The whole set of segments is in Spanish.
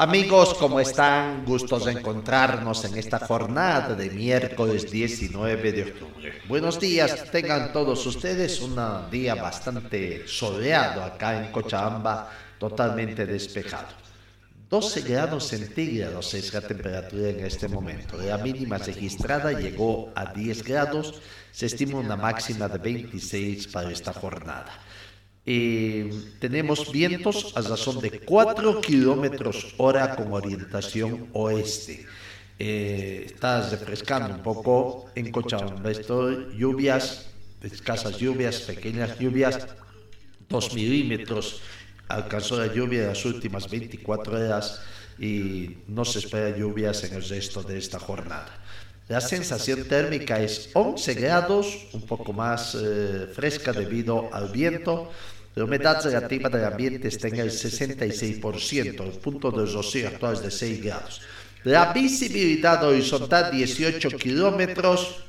Amigos, ¿cómo están? Gustos de encontrarnos en esta jornada de miércoles 19 de octubre. Buenos días, tengan todos ustedes un día bastante soleado acá en Cochabamba, totalmente despejado. 12 grados centígrados es la temperatura en este momento. La mínima registrada llegó a 10 grados. Se estima una máxima de 26 para esta jornada. Eh, tenemos vientos a razón de 4 kilómetros hora con orientación oeste. Eh, está refrescando un poco en Cochabamba. Esto, lluvias, escasas lluvias, pequeñas lluvias, 2 milímetros alcanzó la lluvia en las últimas 24 horas y no se espera lluvias en el resto de esta jornada. La sensación térmica es 11 grados, un poco más eh, fresca debido al viento. La humedad relativa del ambiente está en el 66%, el punto de rocío actual es de 6 grados. La visibilidad horizontal 18 kilómetros,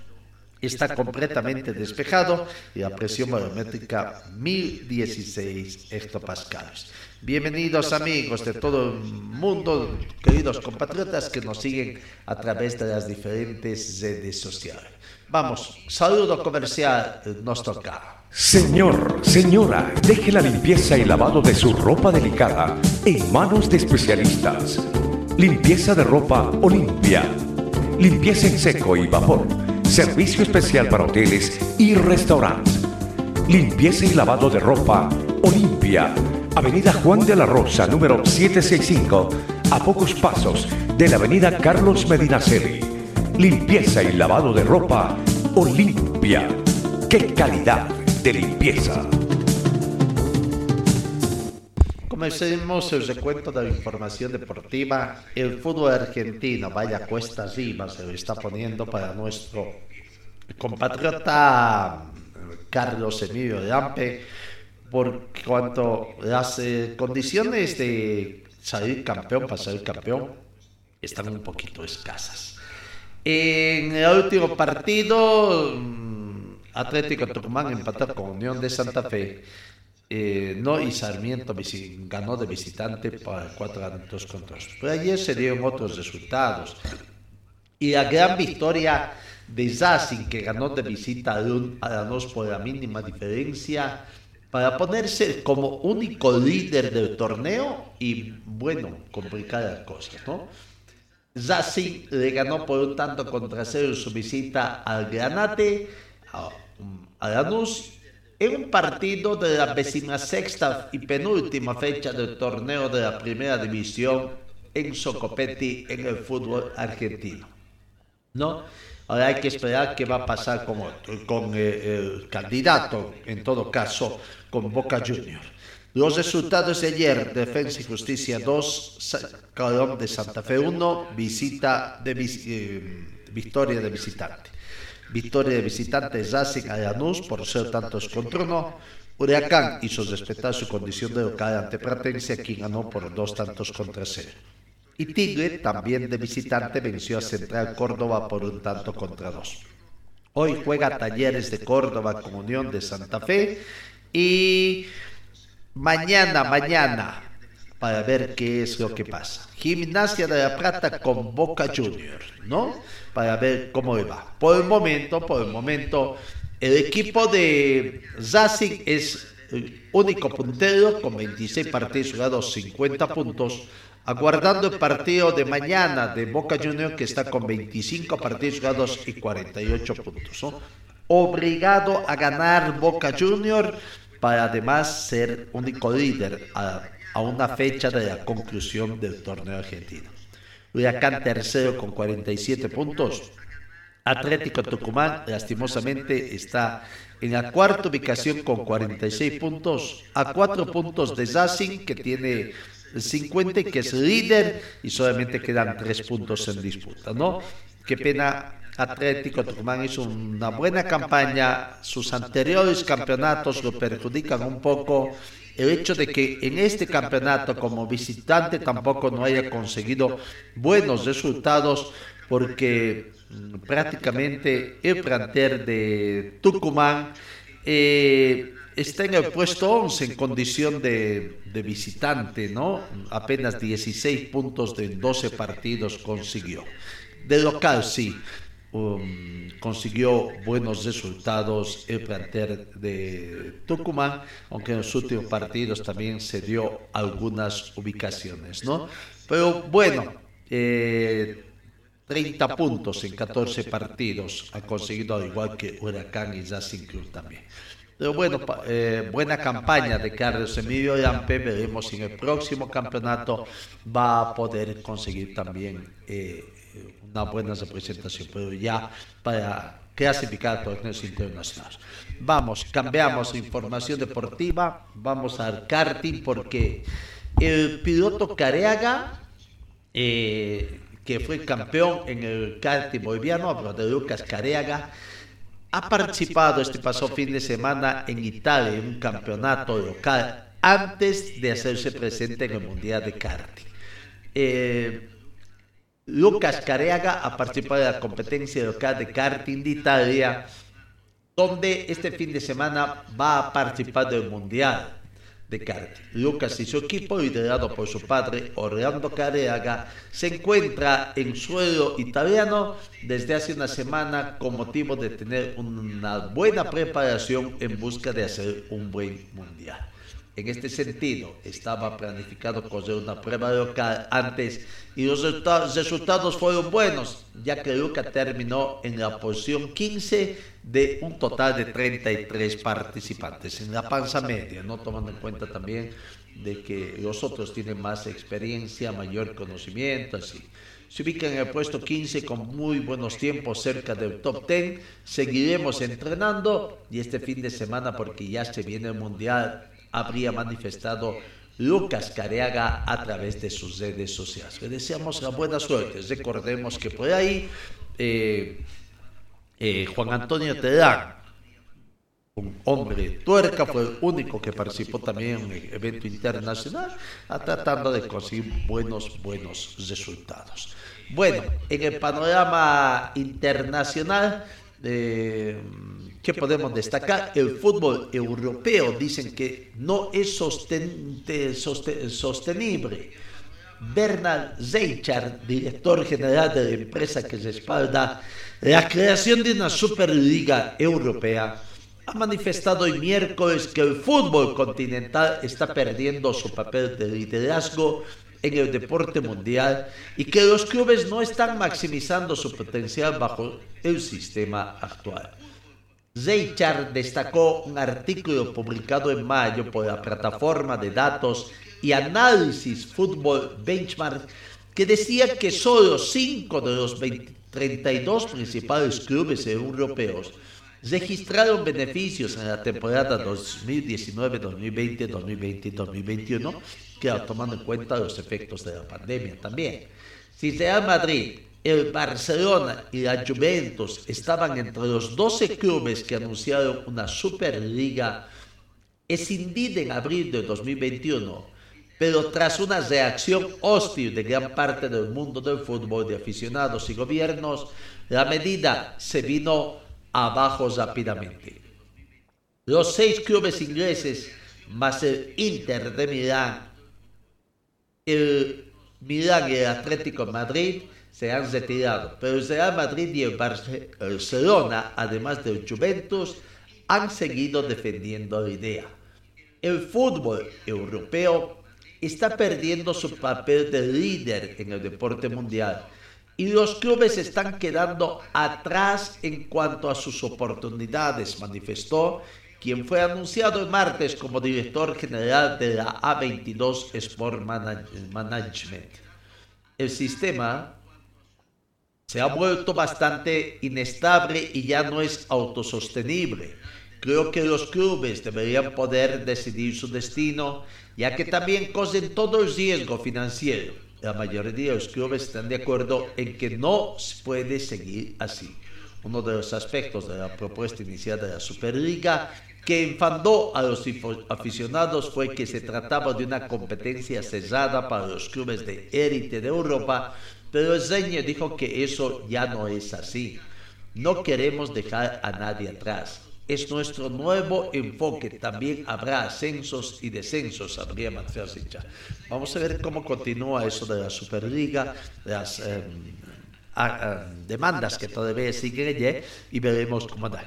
está completamente despejado y la presión barométrica 1016 hectopascales. Bienvenidos amigos de todo el mundo, queridos compatriotas que nos siguen a través de las diferentes redes sociales. Vamos, saludo comercial, nos toca. Señor, señora, deje la limpieza y lavado de su ropa delicada en manos de especialistas. Limpieza de ropa Olimpia. Limpieza en seco y vapor. Servicio especial para hoteles y restaurantes. Limpieza y lavado de ropa Olimpia. Avenida Juan de la Rosa, número 765, a pocos pasos de la Avenida Carlos Medinaceli. Limpieza y lavado de ropa Olimpia. ¡Qué calidad de limpieza! Comencemos el recuento de la información deportiva. El fútbol argentino, vaya cuesta arriba, se lo está poniendo para nuestro compatriota Carlos Emilio de Ampe, por cuanto las condiciones de salir campeón, para salir campeón, están un poquito escasas. En el último partido, mm, Atlético Tucumán empató con Unión de Santa Fe. Eh, no y Sarmiento ganó de visitante para cuatro años contra dos. Pero ayer se dieron otros resultados. Y la gran victoria de Racing, que ganó de visita a por la mínima diferencia, para ponerse como único líder del torneo y, bueno, complicadas cosas, ¿no? Racing le ganó por un tanto contra cero su visita al Granate, a, a Lanús, en un partido de la sexta y penúltima fecha del torneo de la primera división en Socopeti en el fútbol argentino. ¿No? Ahora hay que esperar qué va a pasar con, con eh, el candidato, en todo caso, con Boca Juniors. Los resultados de ayer, Defensa y Justicia 2, Sa- Calón de Santa Fe 1, visita de eh, victoria de visitante. Victoria de visitante Racing a Lanús por ser tantos contra uno. Huracán hizo respetar su condición de local ante Pratense, quien ganó por dos tantos contra cero. Y Tigre, también de visitante, venció a Central Córdoba por un tanto contra dos. Hoy juega Talleres de Córdoba con Unión de Santa Fe y mañana, mañana, para ver qué es lo que pasa. Gimnasia de la Plata con Boca Juniors, ¿no? Para ver cómo le va. Por el momento, por el momento, el equipo de Racing es único puntero con 26 partidos jugados, 50 puntos. Aguardando el partido de mañana de Boca Juniors que está con 25 partidos jugados y 48 puntos. ¿no? Obligado a ganar Boca Juniors para además ser único líder a, a una fecha de la conclusión del torneo argentino. Huracán tercero con 47 puntos. Atlético Tucumán lastimosamente está en la cuarta ubicación con 46 puntos, a 4 puntos de Racing que tiene 50 y que es líder y solamente quedan 3 puntos en disputa, ¿no? Qué pena Atlético Tucumán hizo una buena campaña, sus anteriores campeonatos lo perjudican un poco. El hecho de que en este campeonato como visitante tampoco no haya conseguido buenos resultados porque mm, prácticamente el plantel de Tucumán eh, está en el puesto 11 en condición de, visitante, ¿no? Apenas 16 puntos de 12 partidos consiguió. De local sí, um, consiguió buenos resultados el plantel de Tucumán, aunque en los últimos partidos también se dio algunas ubicaciones, ¿no? Pero bueno, eh, 30 puntos en 14 partidos ha conseguido, al igual que Huracán y Racing Club también. Pero bueno, eh, buena campaña de Carlos Emilio Lampe. Veremos si en el próximo campeonato va a poder conseguir también eh, una buena representación, pero ya para clasificar a torneos internacionales. Vamos, cambiamos información deportiva, vamos al karting porque el piloto Careaga eh, que fue campeón en el karting boliviano, hablo de Lucas Careaga, ha participado este pasado fin de semana en Italia en un campeonato local antes de hacerse presente en el Mundial de Karting. Eh, Lucas Careaga ha participado de la competencia local de karting de Italia, donde este fin de semana va a participar del Mundial de karting. Lucas y su equipo, liderado por su padre Orlando Careaga, se encuentra en suelo italiano desde hace una semana con motivo de tener una buena preparación en busca de hacer un buen mundial. En este sentido, estaba planificado correr una prueba local antes y los resultados fueron buenos, ya que Luca terminó en la posición 15 de un total de 33 participantes. en la panza media, no tomando en cuenta también de que los otros tienen más experiencia, mayor conocimiento, así. Se ubica en el puesto 15 con muy buenos tiempos cerca del top 10. Seguiremos entrenando y este fin de semana, porque ya se viene el Mundial, habría manifestado Lucas Careaga a través de sus redes sociales. Le deseamos la buena suerte. Recordemos que por ahí eh, eh, Juan Antonio Terán, un hombre tuerca, fue el único que participó también en el evento internacional, tratando de conseguir buenos, buenos resultados. Bueno, en el panorama internacional, eh, ¿Qué podemos destacar? El fútbol europeo dicen que no es sosten sosten sostenible. Bernard Zeichard, director general de la empresa que respalda la creación de una Superliga Europea, ha manifestado hoy miércoles que el fútbol continental está perdiendo su papel de liderazgo en el deporte mundial y que los clubes no están maximizando su potencial bajo el sistema actual. Zeichar destacó un artículo publicado en mayo por la plataforma de datos y análisis Fútbol Benchmark que decía que solo 5 de los 20, 32 principales clubes europeos registraron beneficios en la temporada 2019, 2020, 2020 y 2021, claro, tomando en cuenta los efectos de la pandemia también. Si Real Madrid el Barcelona y la Juventus estaban entre los 12 clubes que anunciaron una Superliga escindida en abril de 2021, pero tras una reacción hostil de gran parte del mundo del fútbol, de aficionados y gobiernos, la medida se vino abajo rápidamente. Los seis clubes ingleses, más el Inter de Milán, el Milán y el Atlético de Madrid, se han retirado, pero el Real Madrid y el Barcelona, además del Juventus, han seguido defendiendo la idea. El fútbol europeo está perdiendo su papel de líder en el deporte mundial y los clubes están quedando atrás en cuanto a sus oportunidades, manifestó quien fue anunciado el martes como director general de la A22 Sport Management. El sistema se ha vuelto bastante inestable y ya no es autosostenible. Creo que los clubes deberían poder decidir su destino, ya que también cosen todo el riesgo financiero. La mayoría de los clubes están de acuerdo en que no se puede seguir así. Uno de los aspectos de la propuesta inicial de la Superliga que enfadó a los aficionados fue que se trataba de una competencia cerrada para los clubes de élite de Europa, pero el dijo que eso ya no es así. No queremos dejar a nadie atrás. Es nuestro nuevo enfoque. También habrá ascensos y descensos, habría Matfesicha. Vamos a ver cómo continúa eso de la Superliga, las em, demandas que todavía siguen allí y veremos cómo da.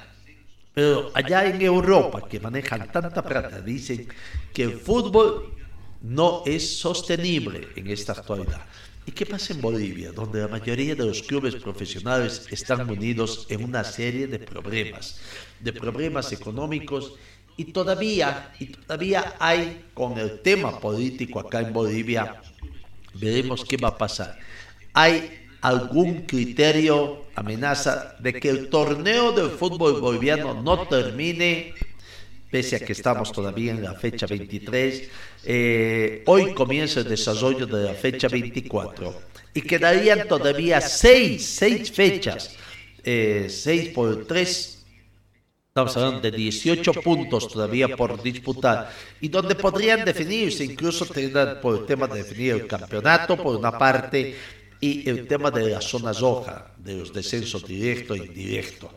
Pero allá en Europa, que manejan tanta plata, dicen que el fútbol no es sostenible en esta actualidad. ¿Y qué pasa en Bolivia, donde la mayoría de los clubes profesionales están unidos en una serie de problemas, de problemas económicos y todavía, y todavía hay con el tema político acá en Bolivia, veremos qué va a pasar. Hay algún criterio, amenaza de que el torneo del fútbol boliviano no termine, pese a que estamos todavía en la fecha 23. Eh, hoy comienza el desarrollo de la fecha 24 y quedarían todavía seis, seis fechas, eh, seis por tres. Estamos hablando de 18 puntos todavía por disputar y donde podrían definirse, incluso por el tema de definir el campeonato, por una parte, y el tema de la zona roja, de los descensos directo e indirecto.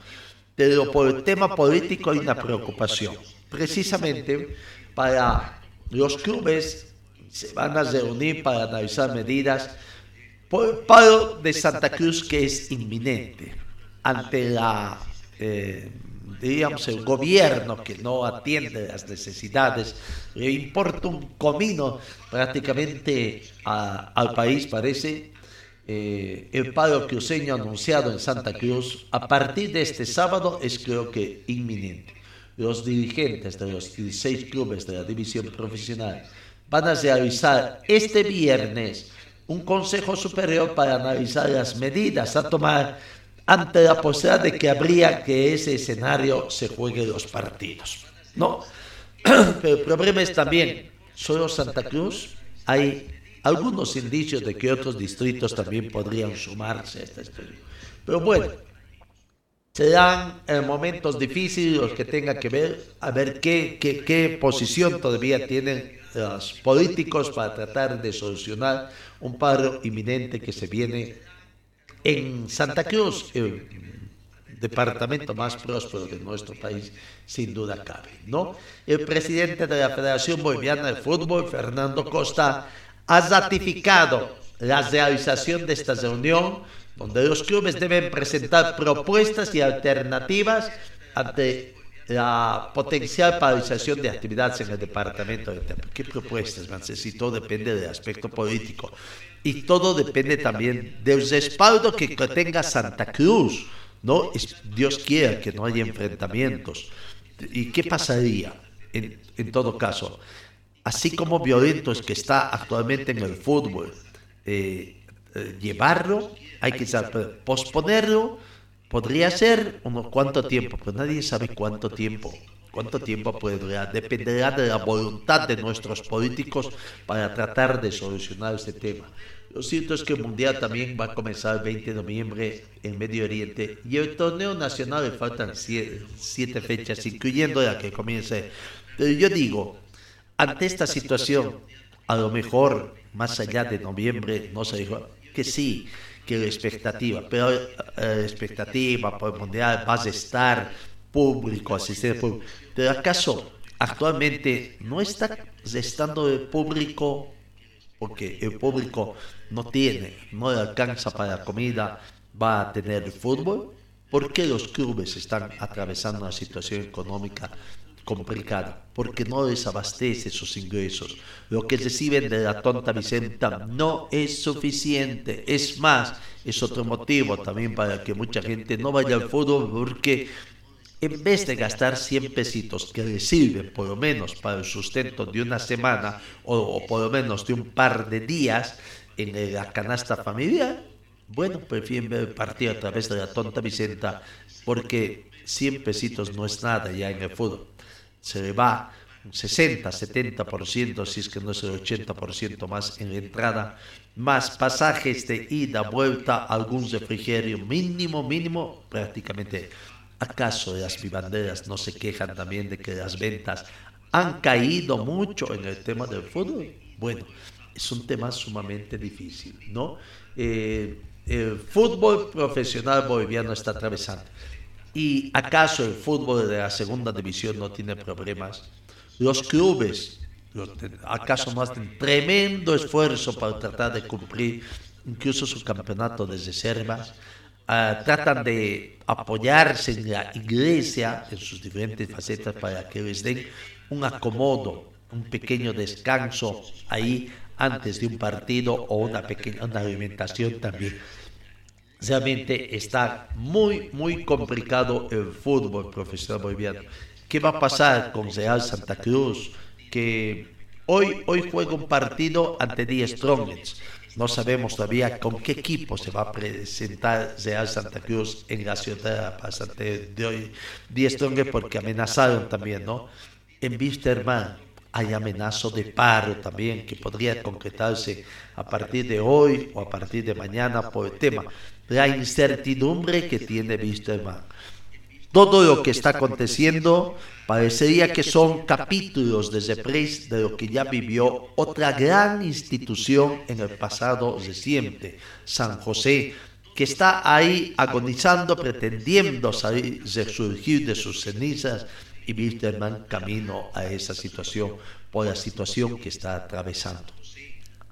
Pero por el tema político hay una preocupación. Precisamente para los clubes se van a reunir para analizar medidas por el paro de Santa Cruz que es inminente ante la eh, digamos el gobierno que no atiende las necesidades le importa un comino prácticamente al país parece eh, el paro cruceño anunciado en Santa Cruz a partir de este sábado es creo que inminente. Los dirigentes de los 16 clubes de la división profesional van a realizar este viernes un consejo superior para analizar las medidas a tomar ante la posibilidad de que habría que ese escenario se juegue los partidos. No, pero el problema es también, solo Santa Cruz hay algunos indicios de que otros distritos también podrían sumarse a esta historia. Pero bueno, serán eh, momentos difíciles que tengan que ver, a ver qué, qué, qué posición todavía tienen los políticos para tratar de solucionar un paro inminente que se viene en Santa Cruz, el departamento más próspero de nuestro país, sin duda cabe, ¿no? El presidente de la Federación Boliviana de Fútbol, Fernando Costa, ha ratificado la realización de esta reunión donde los clubes deben presentar propuestas y alternativas ante la potencial paralización de actividades en el departamento de ¿Qué propuestas, Si todo depende del aspecto político y todo depende también del respaldo que tenga Santa Cruz. ¿no? Dios quiera que no haya enfrentamientos. ¿Y qué pasaría en, en todo caso? así como violento es que está actualmente en el fútbol, eh, llevarlo, hay que posponerlo, podría ser unos cuánto tiempo, pero nadie sabe cuánto tiempo. ¿Cuánto tiempo podrá? Dependerá de la voluntad de nuestros políticos para tratar de solucionar este tema. Lo cierto es que el Mundial también va a comenzar el 20 de noviembre en Medio Oriente y el torneo nacional le faltan siete fechas, incluyendo la que comience. Pero yo digo, ante esta situación, a lo mejor más allá de noviembre, no se dijo que sí, que expectativa, pero eh, expectativa por el mundial va a estar público, asistente público. Pero acaso actualmente no está estando el público porque el público no tiene, no le alcanza para la comida, va a tener fútbol? ¿Por qué los clubes están atravesando una situación económica complicada porque no desabastece sus ingresos. Lo que reciben de la tonta Vicenta no es suficiente. Es más, es otro motivo también para que mucha gente no vaya al fútbol porque en vez de gastar 100 pesitos que le sirven por lo menos para el sustento de una semana o, o por lo menos de un par de días en la canasta familiar, bueno, prefieren ver el partido a través de la tonta Vicenta porque 100 pesitos no es nada ya en el fútbol. Se le va un 60, 70%, si es que no es el 80% más en entrada, más pasajes de ida, vuelta, algún refrigerio mínimo, mínimo, prácticamente. ¿Acaso las vivanderas no se quejan también de que las ventas han caído mucho en el tema del fútbol? Bueno, es un tema sumamente difícil, ¿no? Eh, el fútbol profesional boliviano está atravesando. ¿Y acaso el fútbol de la segunda división no tiene problemas? Los clubes, ¿acaso no hacen tremendo esfuerzo para tratar de cumplir incluso su campeonato de reservas? Ah, tratan de apoyarse en la iglesia en sus diferentes facetas para que les den un acomodo, un pequeño descanso ahí antes de un partido o una pequeña una alimentación también. Realmente está muy, muy complicado el fútbol profesional boliviano. ¿Qué va a pasar con Real Santa Cruz? Que hoy, hoy juega un partido ante Die Strongets. No sabemos todavía con qué equipo se va a presentar Real Santa Cruz en la ciudad de hoy. Die Strongets porque amenazaron también, ¿no? En Wisterman hay amenazo de paro también que podría concretarse a partir de hoy o a partir de mañana por el tema la incertidumbre que tiene Wisterman. Todo lo que está aconteciendo parecería que son capítulos de reprise de lo que ya vivió otra gran institución en el pasado reciente, San José, que está ahí agonizando, pretendiendo salir, resurgir de sus cenizas y Wisterman camino a esa situación por la situación que está atravesando.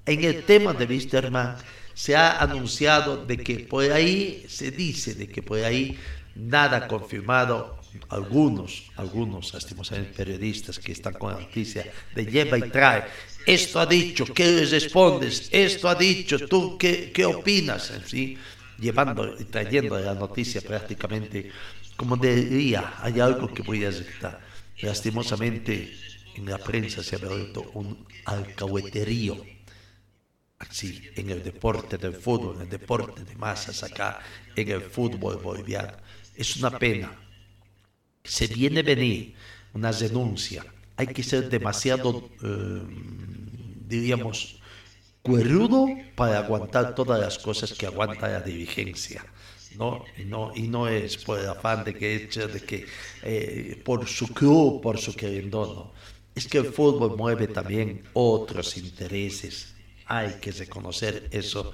En el tema de Wisterman se ha anunciado de que por ahí se dice de que por ahí nada confirmado algunos, algunos lastimosamente periodistas que están con la noticia de lleva y trae. Esto ha dicho, ¿qué respondes? Esto ha dicho, ¿tú qué, qué opinas? ¿Sí? Llevando y trayendo la noticia prácticamente como diría, hay algo que voy a aceptar. Lastimosamente, en la prensa se ha vuelto un alcahueterío. Así, en el deporte del fútbol, en el deporte de masas acá, en el fútbol boliviano. Es una pena. Se viene venir una denuncia. Hay que ser demasiado, eh, diríamos, cuerudo para aguantar todas las cosas que aguanta la dirigencia. ¿no? No, y no es por el afán de que, de que eh, por su club, por su querendón, no. Es que el fútbol mueve también otros intereses. Hay que reconocer eso.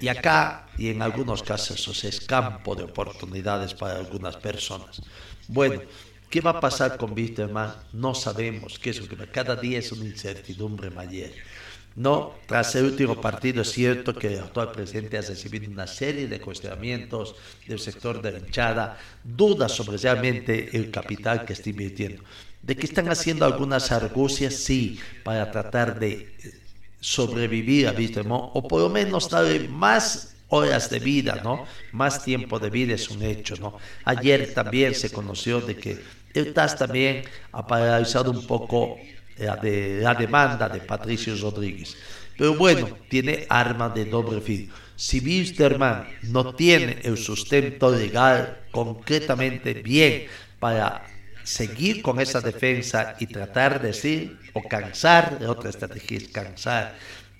Y acá, y en algunos casos, eso es campo de oportunidades para algunas personas. Bueno, ¿qué va a pasar con Wisterman? No sabemos. ¿Qué es lo que cada día es una incertidumbre mayor. No, tras el último partido es cierto que el actual presidente ha recibido una serie de cuestionamientos del sector de la hinchada, dudas sobre realmente el capital que está invirtiendo. De que están haciendo algunas argucias, sí, para tratar de sobrevivir a Víctor o por lo menos darle más horas de vida, ¿no? Más tiempo de vida es un hecho, ¿no? Ayer también se conoció de que el TAS también ha paralizado un poco la, de, la demanda de Patricio Rodríguez. Pero bueno, tiene arma de doble filo. Si Wisterman no tiene el sustento legal concretamente bien para seguir con esa defensa y tratar de decir o cansar, de otra estrategia es cansar.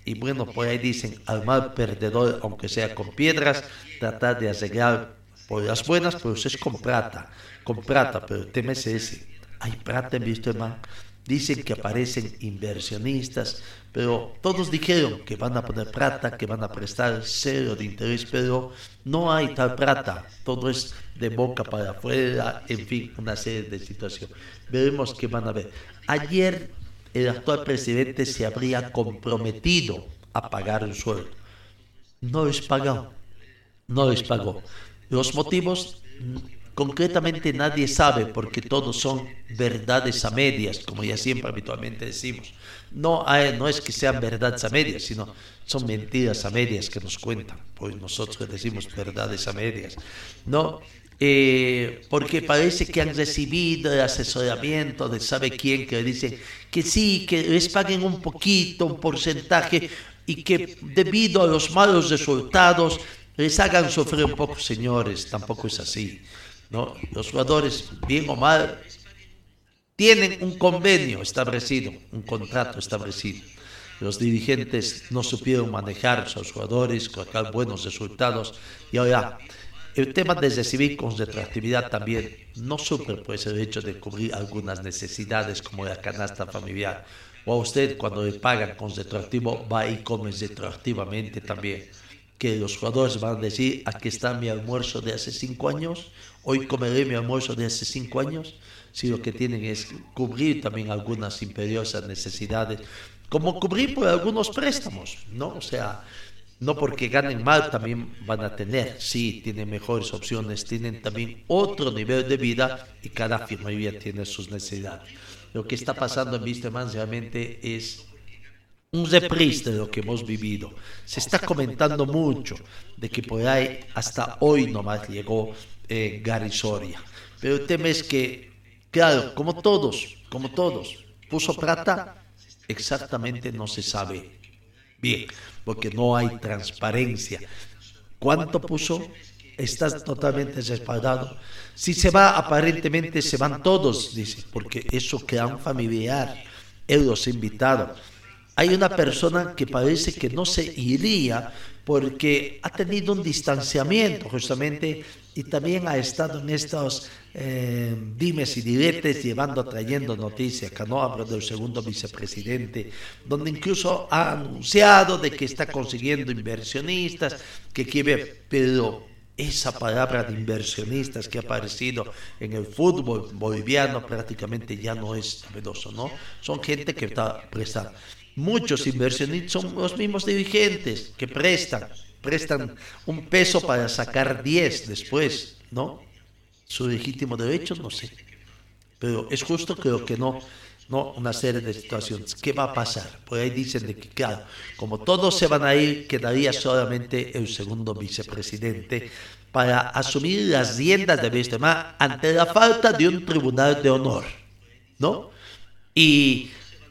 Y bueno, por ahí dicen al mal perdedor, aunque sea con piedras, tratar de arreglar por las buenas, pero es con plata, con plata, pero el tema es ese. Hay plata en Wisterman Dicen que aparecen inversionistas, pero todos dijeron que van a poner plata, que van a prestar cero de interés, pero no hay tal plata. Todo es de boca para afuera, en fin, una serie de situaciones. Veremos qué van a ver. Ayer el actual presidente se habría comprometido a pagar un sueldo. No les pagó. No les pagó. Los motivos concretamente nadie sabe porque todos son verdades a medias, como ya siempre habitualmente decimos. No, hay- no es que sean verdades a medias, sino son mentiras a medias que nos cuentan, pues nosotros decimos verdades a medias. No, eh, porque parece que han recibido el asesoramiento de sabe quién que dice que sí, que les paguen un poquito, un porcentaje y que debido a los malos resultados les hagan sufrir un poco, señores, tampoco es así. ¿no? Los jugadores, bien o mal, tienen un convenio establecido, un contrato establecido. Los dirigentes no supieron manejar a sus jugadores, sacar buenos resultados y ahora el tema de recibir con retroactividad también no suple pues el hecho de cubrir algunas necesidades como la canasta familiar. O a usted cuando le pagan con retroactivo va y come retroactivamente también. Que los jugadores van a decir, aquí está mi almuerzo de hace cinco años, hoy comeré mi almuerzo de hace cinco años. Si lo que tienen es cubrir también algunas imperiosas necesidades, como cubrir por algunos préstamos, ¿no? O sea, no porque ganen mal también van a tener, sí, tienen mejores opciones, tienen también otro nivel de vida y cada firma tiene sus necesidades. Lo que está pasando en Wisterman realmente es un reprise de lo que hemos vivido. Se está comentando mucho de que por ahí hasta hoy nomás llegó eh, Gary Soria. Pero el tema es que, claro, como todos, como todos, puso plata, exactamente no se sabe bien, porque no hay transparencia. ¿Cuánto puso? Estás totalmente respaldado. Si se va, aparentemente se van todos, dice, porque eso queda un familiar. Él los ha invitado. Hay una persona que parece que no se iría porque ha tenido un distanciamiento justamente y también ha estado en estos eh, dimes y diretes llevando, trayendo noticias, que no hablo del segundo vicepresidente, donde incluso ha anunciado de que está consiguiendo inversionistas, que quiere, pero esa palabra de inversionistas que ha aparecido en el fútbol boliviano prácticamente ya no es novedoso, ¿no? Son gente que está prestando. Muchos inversionistas son los mismos dirigentes que prestan, prestan un peso para sacar 10 después, ¿no? Su legítimo derecho, no sé. Pero es justo, creo que no, no una serie de situaciones. ¿Qué va a pasar? Por ahí dicen de que, claro, como todos se van a ir, quedaría solamente el segundo vicepresidente para asumir las riendas de Wisterman ante la falta de un tribunal de honor, ¿no? Y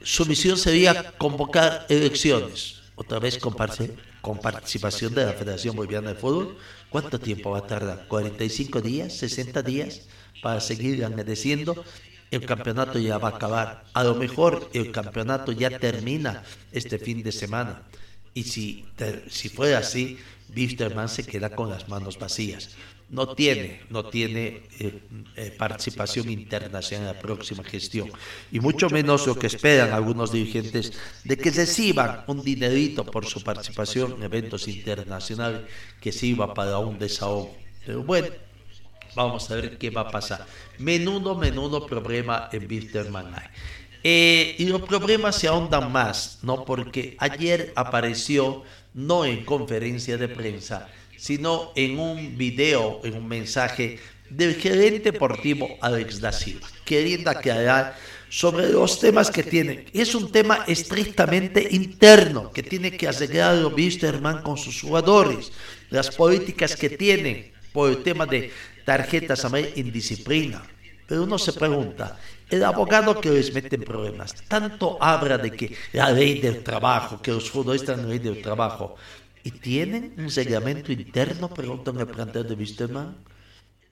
su misión sería convocar elecciones, otra vez con, participación de la Federación Boliviana de Fútbol. ¿Cuánto tiempo va a tardar? ¿45 días? ¿60 días? Para seguir agradeciendo. El campeonato ya va a acabar. A lo mejor el campeonato ya termina este fin de semana. Y si, si fuera así, Wisterman se queda con las manos vacías no tiene, no tiene eh, eh, participación internacional en la próxima gestión. Y mucho menos lo que esperan algunos dirigentes de que reciban un dinerito por su participación en eventos internacionales que sirva para un desahogo. Pero bueno, vamos a ver qué va a pasar. Menudo, menudo problema en. Eh, y los problemas se ahondan más, ¿no? Porque ayer apareció, no en conferencia de prensa, sino en un video, en un mensaje del gerente deportivo Alex da Silva, queriendo aclarar sobre los temas que tiene. Es un tema estrictamente interno que tiene que arreglar Wisterman con sus jugadores, las políticas que tienen por el tema de tarjetas amarillas, indisciplina. Pero uno se pregunta, el abogado que les mete en problemas, tanto habla de que la ley del trabajo, que los futbolistas la ley del trabajo, ¿y tienen un reglamento interno? Preguntan el plantel de Wisterman.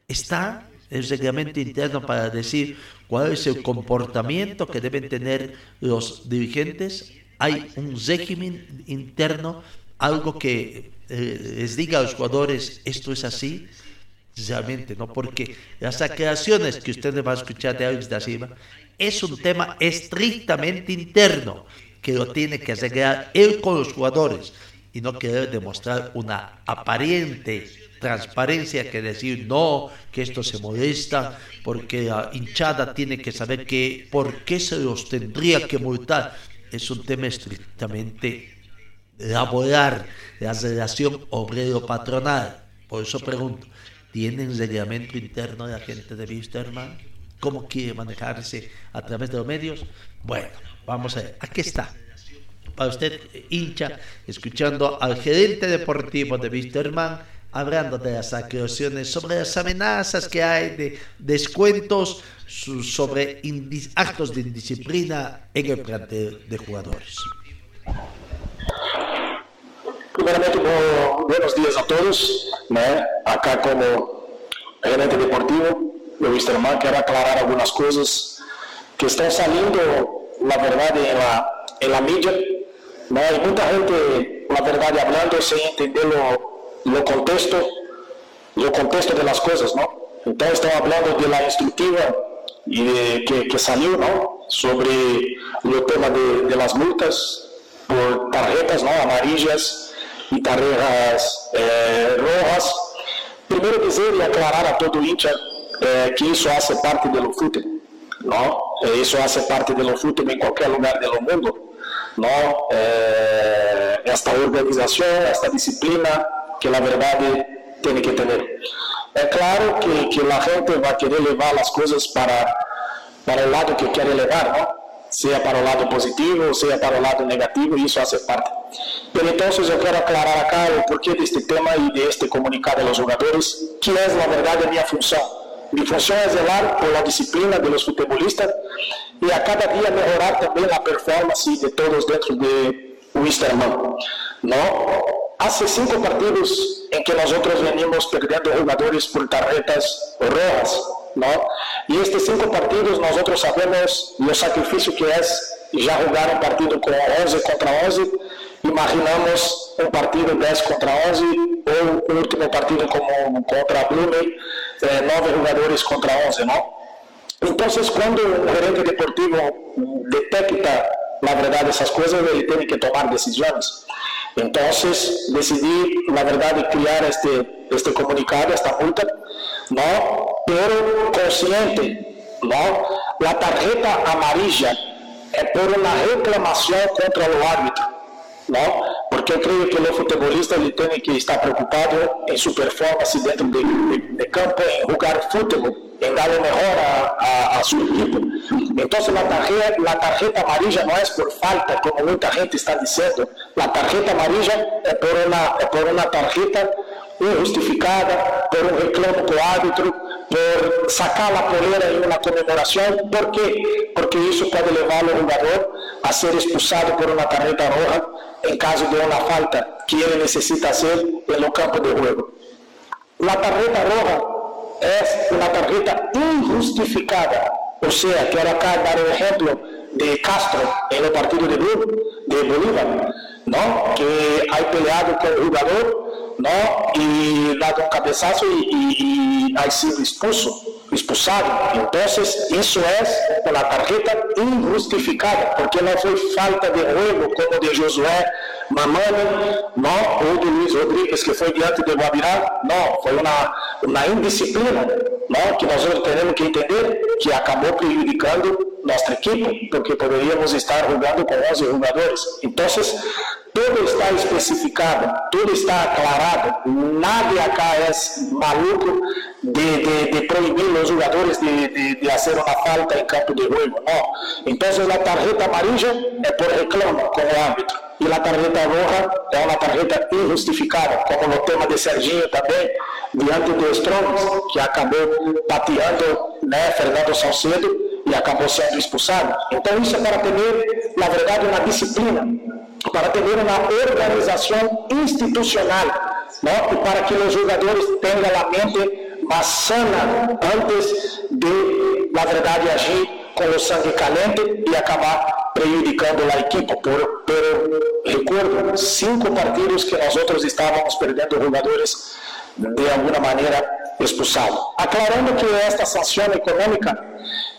¿Está el reglamento interno para decir cuál es el comportamiento que deben tener los dirigentes? ¿Hay un régimen interno, algo que eh, les diga a los jugadores esto es así? Realmente, ¿no? Porque las aclaraciones que usted va a escuchar de Alex da Silva es un tema estrictamente interno que lo tiene que arreglar él con los jugadores y no querer demostrar una aparente transparencia que decir no, que esto se molesta, porque la hinchada tiene que saber que por qué se los tendría que multar. Es un tema estrictamente laboral, la relación obrero-patronal. Por eso pregunto, ¿Tienen reglamento interno de la gente de Wisterman? ¿Cómo quiere manejarse a través de los medios? Bueno, vamos a ver. Aquí está. Para usted, hincha, escuchando al gerente deportivo de Wisterman hablando de las acusaciones, sobre las amenazas que hay de descuentos, sobre actos de indisciplina en el plantel de jugadores. Primeramente, buenos días a todos. Acá como gerente deportivo de Wisterman, quiero aclarar algunas cosas que están saliendo, la verdad, en la, en la media. Hay mucha gente, la verdad, hablando sin entenderlo lo contexto, lo contexto de las cosas, ¿no? Entonces estamos hablando de la instructiva y de, que, que, salió, ¿no? Sobre el tema de, de, las multas por tarjetas, ¿no? Amarillas y tarjetas eh, rojas. Primero dizer y aclarar a todo hincha eh, que eso hace parte de lo fútbol, ¿no? Eso hace parte de lo fútbol en cualquier lugar del mundo, ¿no? Eh, esta organización, esta disciplina que la verdad tiene que tener. Es claro que, que la gente va a querer llevar las cosas para, para el lado que quiere llevar, ¿no? sea para el lado positivo, sea para el lado negativo, y eso hace parte. Pero entonces yo quiero aclarar acá el porqué de este tema y de este comunicado a los jugadores, que es la verdad de mi función. Mi función es velar por la disciplina de los futbolistas y a cada día mejorar también la performance de todos dentro de Wisterman. ¿no? Hace cinco partidos en que nosotros venimos perdiendo jugadores por tarjetas rojas, ¿no? Y estos cinco partidos nosotros sabemos lo sacrificio que es ya jugar un partido con 11 contra 11, imaginamos un partido 10 contra 11 o un último partido como contra Blumen, eh, 9 jugadores contra 11, ¿no? Entonces, cuando un gerente deportivo detecta la verdad de esas cosas, él tiene que tomar decisiones. Entonces decidí, la verdad, de crear este, este comunicado, esta multa, ¿no? Pero consciente. La tarjeta amarilla es por una reclamación contra el árbitro, ¿no? Porque yo creo que el futbolista ele tiene que estar preocupado en su performance dentro de, de, de campo, en jugar fútbol en darle mejor a, a, su equipo. Entonces la tarjeta, la tarjeta amarilla no es por falta, como mucha gente está diciendo. La tarjeta amarilla es por una tarjeta injustificada, por un reclamo con árbitro, por sacar la polera en una conmemoración. ¿Por qué? Porque eso puede llevar al jugador a ser expulsado por una tarjeta roja en caso de una falta que él necesita hacer en el campo de juego. La tarjeta roja es una tarjeta injustificada. O sea, quiero acá dar un ejemplo de Castro en el partido de Bolívar, ¿no? que ha peleado con el jugador ¿no? y dado un cabezazo y, y, y ha sido expulso, expulsado. Entonces, eso es una tarjeta injustificada, porque no fue falta de juego como de Josué Mamani, no, o de Luis Rodríguez, que foi diante de Guabirá, não, foi uma, uma indisciplina, não, que nós temos que entender que acabou prejudicando nossa equipe, porque poderíamos estar jogando com 11 jogadores. Então, tudo está especificado, tudo está aclarado, nada acá é maluco de, de, de proibir os jogadores de, de, de fazer uma falta em campo de jogo, não. Então, a tarjeta amarilla é por reclamo com o árbitro e a tarjeta roja é uma tarjeta injustificada, como no tema de Serginho também, diante do Strong, que acabou pateando né, Fernando Salcedo e acabou sendo expulsado. Então isso é para ter, na verdade, uma disciplina, para ter uma organização institucional, né, e para que os jogadores tenham a mente mais sana antes de, na verdade, agir com o sangue caliente e acabar prejudicando a equipe. Por, pero recuerdo, cinco partidos que nós outros estávamos perdendo jogadores de alguma maneira expulsados. Aclarando que esta sanção econômica,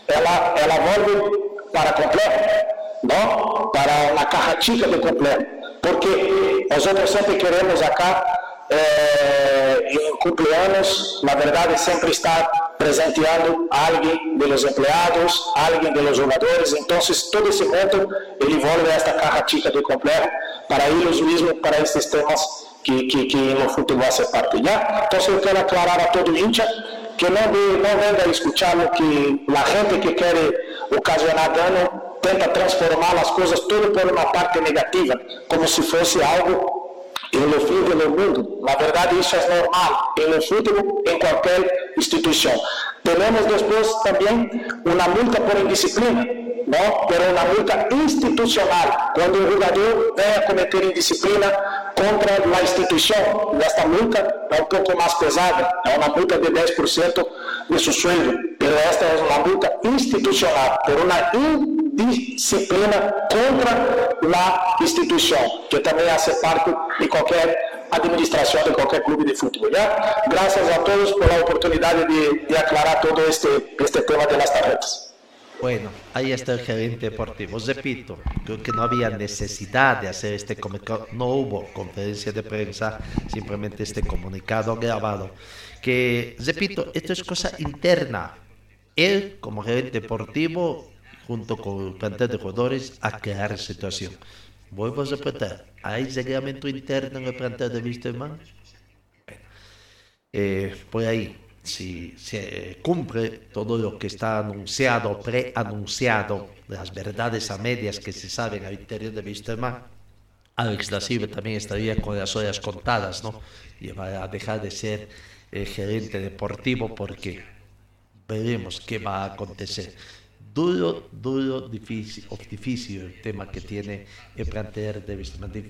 ela, ela volve para completo, não? para a caja chica de completo. Porque nós outros sempre queremos acá eh, em cumpleaños, na verdade, sempre estar presenteando a alguém de los empleados, a alguém de los jogadores. Então, todo esse monto ele envolve esta caja chica de complejo para eles mesmos, para estes temas que, que, que en el fútbol hace parte. ¿ya? Entonces yo quiero aclarar a todo hincha que no, de, no venga a escuchar lo que la gente que quiere ocasionar daño tenta transformar las cosas todo por una parte negativa, como si fuese algo en el fútbol del mundo. La verdad eso es normal en el fútbol, en cualquier institución. Tenemos después también una multa por indisciplina, ¿no? pero una multa institucional, cuando un jugador venga a cometer indisciplina contra la institución. Y esta multa es un poco más pesada, es una multa de 10% de su sueldo, pero esta es una multa institucional por una indisciplina contra la institución, que también hace parte de cualquier administración de cualquier club de fútbol. ¿ya? Gracias a todos por la oportunidad de, de aclarar todo este, este tema de las tarjetas. Bueno, ahí está el gerente deportivo. Repito, creo que no había necesidad de hacer este comunicado, no hubo conferencia de prensa, simplemente este comunicado grabado. Que, repito, esto es cosa interna. Él, como gerente deportivo, junto con el plantel de jugadores, a crear situación. Vuelvo a repetir, ¿hay reglamento interno en el plantel de Wisterman? Eh, por ahí, si se cumple todo lo que está anunciado, preanunciado, las verdades a medias que se saben al interior de Wisterman, Alex da Silva también estaría con las horas contadas, ¿no? Y va a dejar de ser eh, gerente deportivo porque veremos qué va a acontecer. Duro, duro, difícil, difícil el tema que tiene el plantear de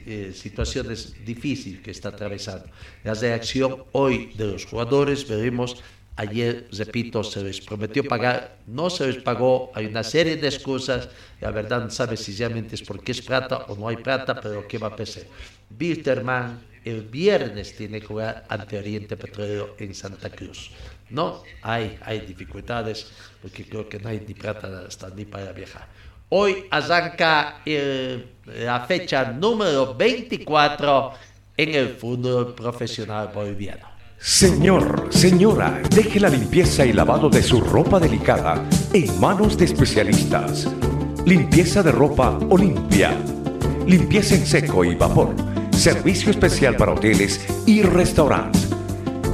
eh, situaciones difíciles que está atravesando. La reacción hoy de los jugadores, veremos Ayer, repito, se les prometió pagar, no se les pagó, hay una serie de excusas, la verdad no sabe si realmente es porque es plata o no hay plata, pero ¿qué va a pasar? Bilterman el viernes tiene que jugar ante Oriente Petrolero en Santa Cruz. No, hay, hay dificultades, porque creo que no hay ni plata hasta ni para viajar. Hoy arranca la fecha número 24 en el fútbol profesional boliviano. Señor, señora, deje la limpieza y lavado de su ropa delicada en manos de especialistas. Limpieza de ropa Olimpia. Limpieza en seco y vapor. Servicio especial para hoteles y restaurantes.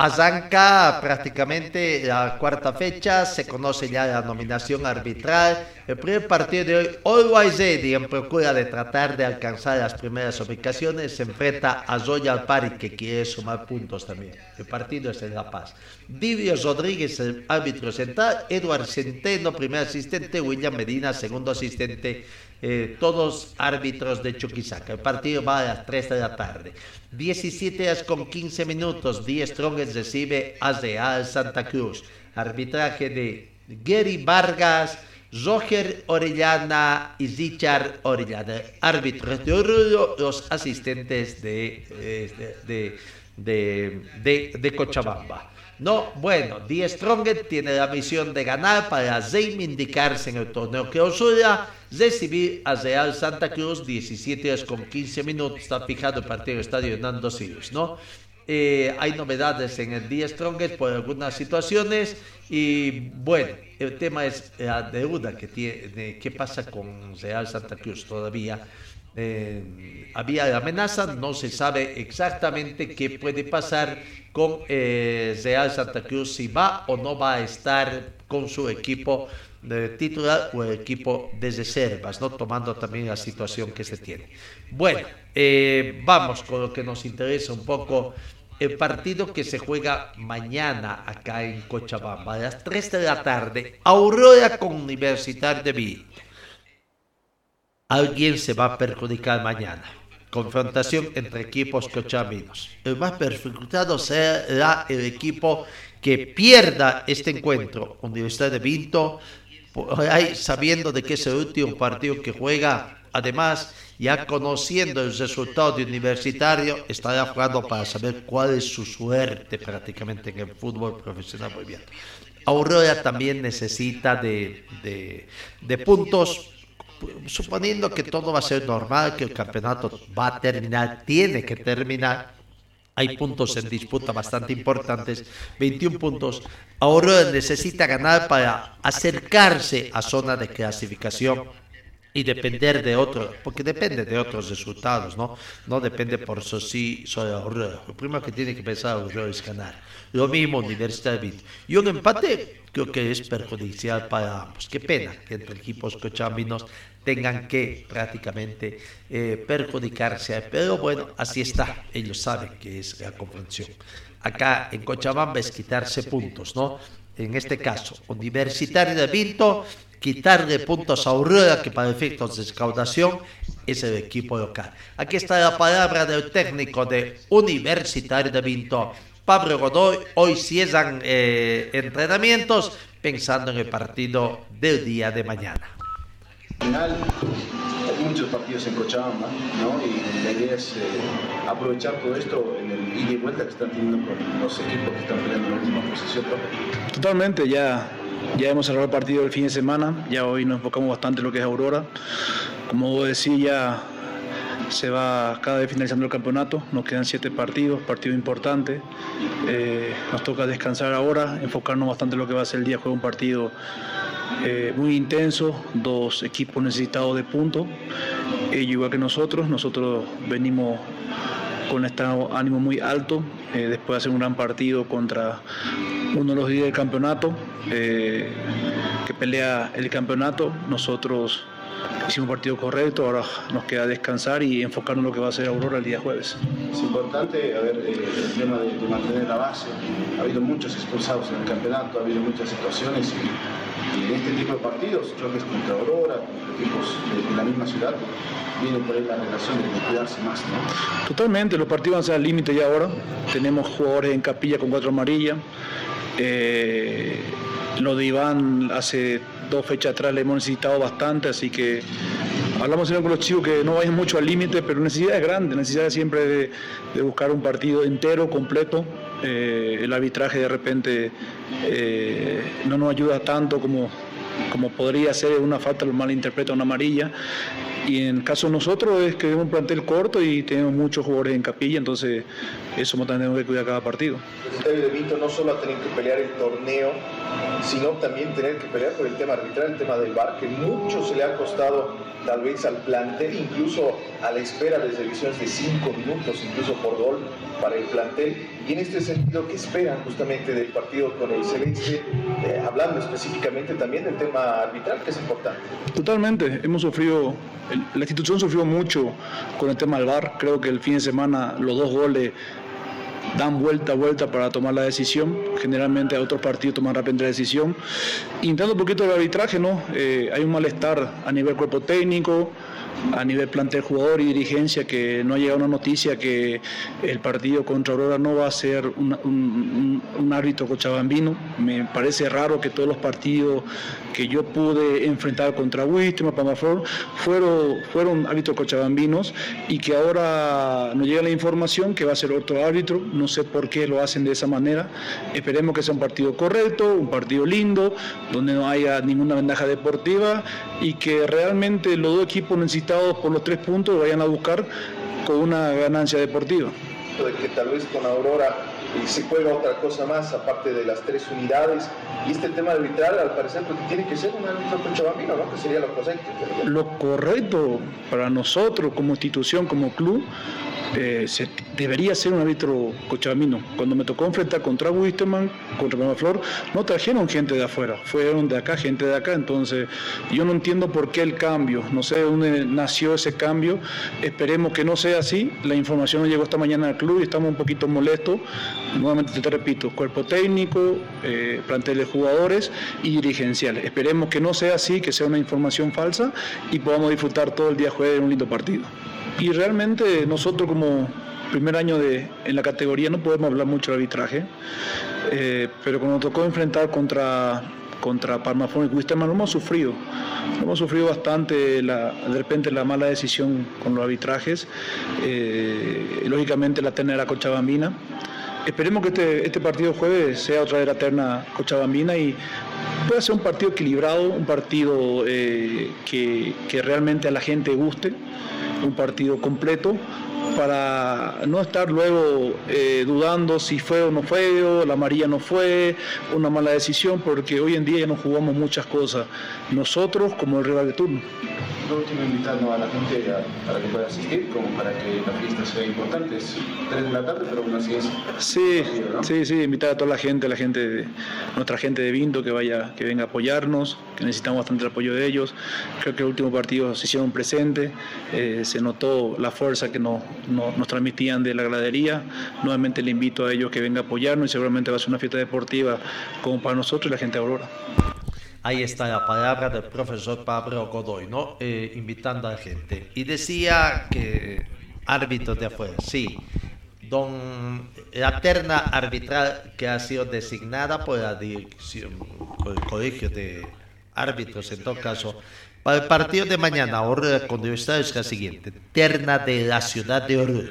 arranca prácticamente la cuarta fecha, se conoce ya la nominación arbitral. El primer partido de hoy, Always Ready, en procura de tratar de alcanzar las primeras ubicaciones, se enfrenta a Royal Party, que quiere sumar puntos también. El partido es en La Paz. Divio Rodríguez, el árbitro central, Eduard Centeno, primer asistente, William Medina, segundo asistente, eh, todos árbitros de Chuquisaca. El partido va a las 3 de la tarde. 17 horas con 15 minutos. 10 Strongest recibe a Real Santa Cruz. Arbitraje de Gary Vargas, Roger Orellana y Richard Orellana. Árbitros de Oruro, los asistentes de, eh, de, de, de Cochabamba. No, bueno, Die Strongest tiene la misión de ganar para reivindicarse en el torneo que Osura, recibir a Real Santa Cruz 17 horas con 15 minutos, está fijado el partido del estadio Hernando Silos, ¿no? Eh, hay novedades en el Die Strongest por algunas situaciones y bueno, el tema es la deuda que tiene, qué pasa con Real Santa Cruz todavía. Eh, había amenaza, no se sabe exactamente qué puede pasar con eh, Real Santa Cruz, si va o no va a estar con su equipo de titular o el equipo de reservas, ¿no? tomando también la situación que se tiene. Bueno, eh, vamos con lo que nos interesa un poco. El partido que se juega mañana acá en Cochabamba, a las 3 de la tarde, Aurora con Universidad de Vigo. Alguien se va a perjudicar mañana confrontación entre equipos cochabinos. El más perjudicado será el equipo que pierda este encuentro. Universidad de Vinto, sabiendo de que es el último partido que juega, además ya conociendo el resultado de Universitario, estará jugando para saber cuál es su suerte prácticamente en el fútbol profesional boliviano. Aurora también necesita de, de, de puntos suponiendo que todo va a ser normal, que el campeonato va a terminar, tiene que terminar, hay puntos en disputa bastante importantes, 21 puntos. Ahora necesita ganar para acercarse a zona de clasificación y depender de otros, porque depende de otros resultados, ¿no? No depende por eso sí, soy Aurora. Lo primero que tiene que pensar Aurora es ganar. Lo mismo Universidad de. Y un empate creo que es perjudicial para ambos. Qué pena que entre equipos cochambinos tengan que prácticamente eh, perjudicarse. Pero bueno, así está. Ellos saben que es la comprensión. Acá en Cochabamba es quitarse puntos, ¿no? En este caso, Universitario de Vinto quitarle puntos a Aurora, que para efectos de escaudación es el equipo local. Aquí está la palabra del técnico de Universitario de Vinto, Pablo Godoy. Hoy cierran eh, entrenamientos pensando en el partido del día de mañana. Al final, hay muchos partidos en Cochabamba, ¿no? Y la idea es eh, aprovechar todo esto en el ida y vuelta que están teniendo con los equipos que están peleando la última posición. Totalmente, ya ya hemos cerrado el partido del fin de semana, ya hoy nos enfocamos bastante en lo que es Aurora. Como vos decís, ya se va cada vez finalizando el campeonato, nos quedan siete partidos, partido importante. Eh, nos toca descansar ahora, enfocarnos bastante en lo que va a ser el día, juega un partido eh, muy intenso, dos equipos necesitados de puntos, ellos igual que nosotros, nosotros venimos con este ánimo muy alto, eh, después de hacer un gran partido contra uno de los días del campeonato, eh, que pelea el campeonato. Nosotros hicimos un partido correcto, ahora nos queda descansar y enfocarnos en lo que va a ser Aurora el día jueves. Es importante a ver, eh, el tema de, mantener la base. Ha habido muchos expulsados en el campeonato, ha habido muchas situaciones y, en este tipo de partidos, choques contra Aurora, equipos de, la misma ciudad, viene por ahí la relación de cuidarse más. ¿no? Totalmente, los partidos van a ser al límite ya ahora. Tenemos jugadores en capilla con cuatro amarillas. Eh, lo de Iván hace dos fechas atrás le hemos necesitado bastante, así que hablamos siempre con los chicos que no vayan mucho al límite, pero necesidad es grande, necesidad siempre de, buscar un partido entero, completo. Eh, el arbitraje de repente eh, no nos ayuda tanto como, como podría ser una falta, lo malinterpreta una amarilla. Y en caso de nosotros es que tenemos un plantel corto y tenemos muchos jugadores en capilla, entonces eso tenemos que cuidar cada partido. El Estadio de Vinto no solo ha tenido que pelear el torneo, sino también tener que pelear por el tema arbitral, el tema del bar, que mucho se le ha costado tal vez al plantel, incluso a la espera de selecciones de cinco minutos, incluso por gol para el plantel. Y en este sentido, ¿qué esperan justamente del partido con el Celeste? Eh, hablando específicamente también del tema arbitral, que es importante. Totalmente, hemos sufrido, la institución sufrió mucho con el tema del VAR. Creo que el fin de semana los dos goles dan vuelta a vuelta para tomar la decisión. Generalmente a otros partidos toman rápidamente la decisión. Intentando un poquito el arbitraje, ¿no? Eh, hay un malestar a nivel cuerpo técnico, a nivel plantel jugador y dirigencia que no ha llegado una noticia que el partido contra Aurora no va a ser un, árbitro cochabambino. Me parece raro que todos los partidos que yo pude enfrentar contra Wistima, Pamafor, fueron, fueron árbitros cochabambinos y que ahora nos llega la información que va a ser otro árbitro. No sé por qué lo hacen de esa manera. Esperemos que sea un partido correcto, un partido lindo, donde no haya ninguna ventaja deportiva y que realmente los dos equipos necesitan por los tres puntos vayan a buscar con una ganancia deportiva. De que tal vez con Aurora y se juega otra cosa más aparte de las tres unidades. Y este tema arbitral, al parecer, porque tiene que ser un árbitro cochabambino, ¿no? Que sería lo correcto. Lo correcto para nosotros como institución, como club, eh, se, debería ser un árbitro cochabambino. Cuando me tocó enfrentar contra Wisterman, contra Flor, no trajeron gente de afuera, fueron de acá, gente de acá. Entonces, yo no entiendo por qué el cambio, no sé de dónde nació ese cambio. Esperemos que no sea así. La información llegó esta mañana al club y estamos un poquito molestos nuevamente te repito, cuerpo técnico, eh, plantel de jugadores y dirigenciales. Esperemos que no sea así, que sea una información falsa y podamos disfrutar todo el día jueves de un lindo partido. Y realmente nosotros como primer año de, en la categoría no podemos hablar mucho de arbitraje, eh, pero cuando nos tocó enfrentar contra contra Parmafón y Wisterman lo hemos sufrido. Hemos sufrido bastante de repente la mala decisión con los arbitrajes, eh, lógicamente la terna la Cochabambina, Esperemos que este, este partido jueves sea otra vez la terna cochabambina y pueda ser un partido equilibrado, un partido eh, que, que realmente a la gente guste, un partido completo para no estar luego eh, dudando si fue o no fue, la María no fue, una mala decisión, porque hoy en día ya no jugamos muchas cosas, nosotros como el rival de turno. Lo último invitando a la gente a- para que pueda asistir, como para que la fiesta sea importante. Es 3 de la tarde, pero aún así es. Sí, sí, sí, invitar a toda la gente, la gente, de, nuestra gente de Vinto que vaya, que venga a apoyarnos, que necesitamos bastante el apoyo de ellos. Creo que el último partido se hicieron presente, eh, se notó la fuerza que nos, nos, nos transmitían de la gradería. Nuevamente le invito a ellos que venga a apoyarnos y seguramente va a ser una fiesta deportiva como para nosotros y la gente de Aurora. Ahí está la palabra del profesor Pablo Godoy, ¿no? Eh, invitando a la gente. Y decía que árbitros de afuera, sí. Don, la terna arbitral que ha sido designada por la dirección, el colegio de árbitros, en todo caso, para el partido de mañana, Aurora con es la siguiente. Terna de la ciudad de Aurora.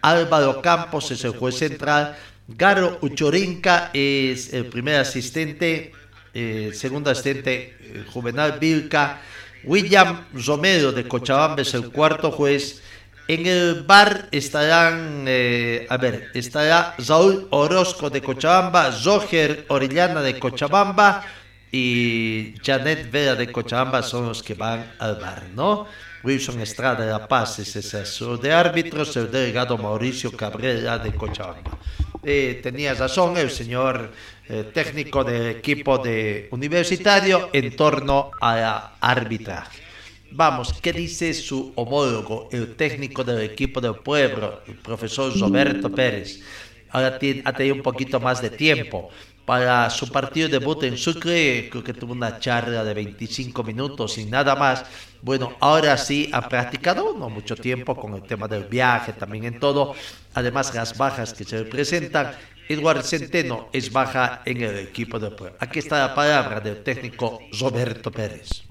Álvaro Campos es el juez central. Garo Uchorinca es el primer asistente. Eh, segundo asistente, eh, Juvenal Vilca. William Romero de Cochabamba es el cuarto juez. En el bar estarán, eh, a ver, estará Raúl Orozco de Cochabamba, Roger Orellana de Cochabamba y Janet Vera de Cochabamba son los que van al bar, ¿no? Wilson Estrada de La Paz es asesor de árbitros, el delegado Mauricio Cabrera de Cochabamba. Eh, tenía razón el señor eh, técnico del equipo de universitario en torno a la arbitraje. Vamos, ¿qué dice su homólogo, el técnico del equipo del pueblo, el profesor Roberto Pérez? Ahora tiene- ha tenido un poquito más de tiempo. Para su partido de debut en Sucre, creo que tuvo una charla de 25 minutos y nada más. Bueno, ahora sí ha practicado, no mucho tiempo, con el tema del viaje, también en todo. Además, las bajas que se presentan. Eduardo Centeno es baja en el equipo del pueblo. Aquí está la palabra del técnico Roberto Pérez.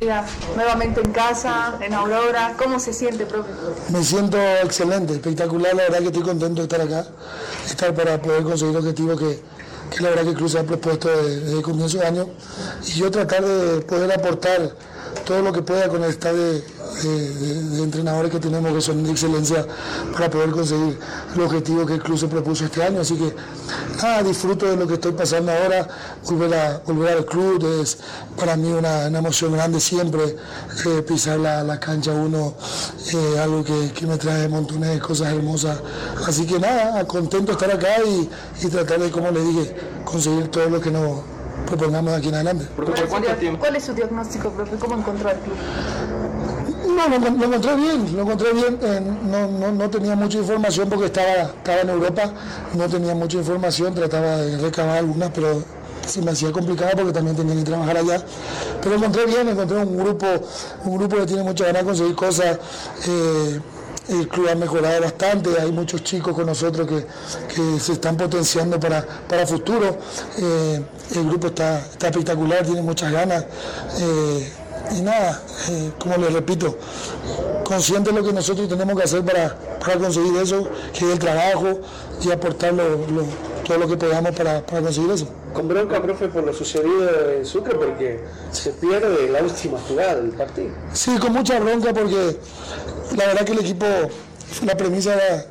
Ya, Nuevamente en casa, en Aurora, ¿cómo se siente, profe? Me siento excelente, espectacular, la verdad que estoy contento de estar acá, estar para poder conseguir objetivos que, que la verdad que se ha propuesto desde, desde el comienzo de año y yo tratar de poder aportar todo lo que pueda con el staff de, de- entrenadores que tenemos que son de excelencia para poder conseguir el objetivo que el club se propuso este año. Así que nada, disfruto de lo que estoy pasando ahora, volver, a, volver al club es para mí una, emoción grande siempre eh, pisar la, la cancha uno, eh, algo que, que me trae montones de cosas hermosas. Así que nada, contento de estar acá y, tratar de, como le dije, conseguir todo lo que nos propongamos aquí en adelante. ¿Cuál es, su, dia- cuál es su diagnóstico, profe? ¿Cómo encontró al club? No, lo, lo encontré bien, lo encontré bien. eh, no, no, no tenía mucha información porque estaba, estaba en Europa, no tenía mucha información, trataba de recabar algunas, pero se me hacía complicado porque también tenía que trabajar allá. Pero lo encontré bien, encontré un grupo, un grupo que tiene mucha ganas de conseguir cosas. eh, el club ha mejorado bastante, hay muchos chicos con nosotros que, que se están potenciando para, para futuro. Eh, el grupo está, está espectacular, tiene muchas ganas. eh, y nada, eh, como les repito, consciente de lo que nosotros tenemos que hacer para, para conseguir eso, que es el trabajo y aportar lo- lo- todo lo que podamos para, para conseguir eso. Con bronca, profe, por lo sucedido en Sucre, porque se pierde la última jugada del partido. Sí, con mucha bronca porque la verdad que el equipo, la premisa era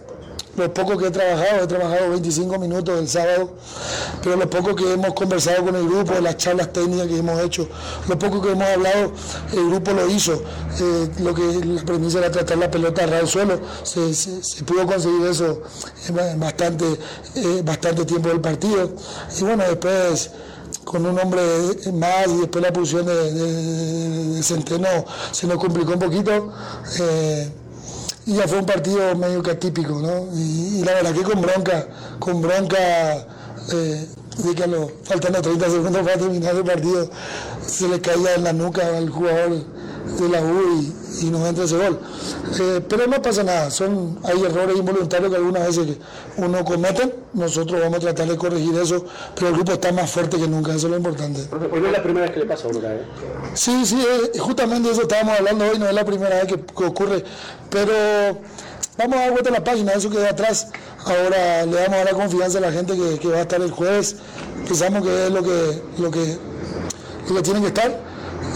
lo poco que he trabajado, he trabajado 25 minutos el sábado, pero lo poco que hemos conversado con el grupo, las charlas técnicas que hemos hecho, lo poco que hemos hablado, el grupo lo hizo. Eh, lo que la premisa era tratar la pelota a ras del suelo, se, se- se pudo conseguir eso en bastante, eh, bastante tiempo del partido. Y bueno, después con un hombre más y después la posición de, de- de Centeno se nos complicó un poquito. eh, y ya fue un partido medio que atípico, ¿no? Y, la verdad que con bronca, con bronca, eh, de que a faltando 30 segundos para terminar el partido, se le caía en la nuca al jugador de la U y, y nos entra ese gol. Eh, pero no pasa nada, son, hay errores involuntarios que algunas veces uno comete, nosotros vamos a tratar de corregir eso, pero el grupo está más fuerte que nunca, eso es lo importante. Pues no es la primera vez que le pasa a ¿eh? Sí, sí, eh, justamente eso estábamos hablando hoy, no es la primera vez que, que ocurre, pero vamos a dar vuelta a la página, eso queda atrás. Ahora le damos a la confianza a la gente que, que va a estar el jueves. Pensamos que es lo que, lo que y que tienen que estar.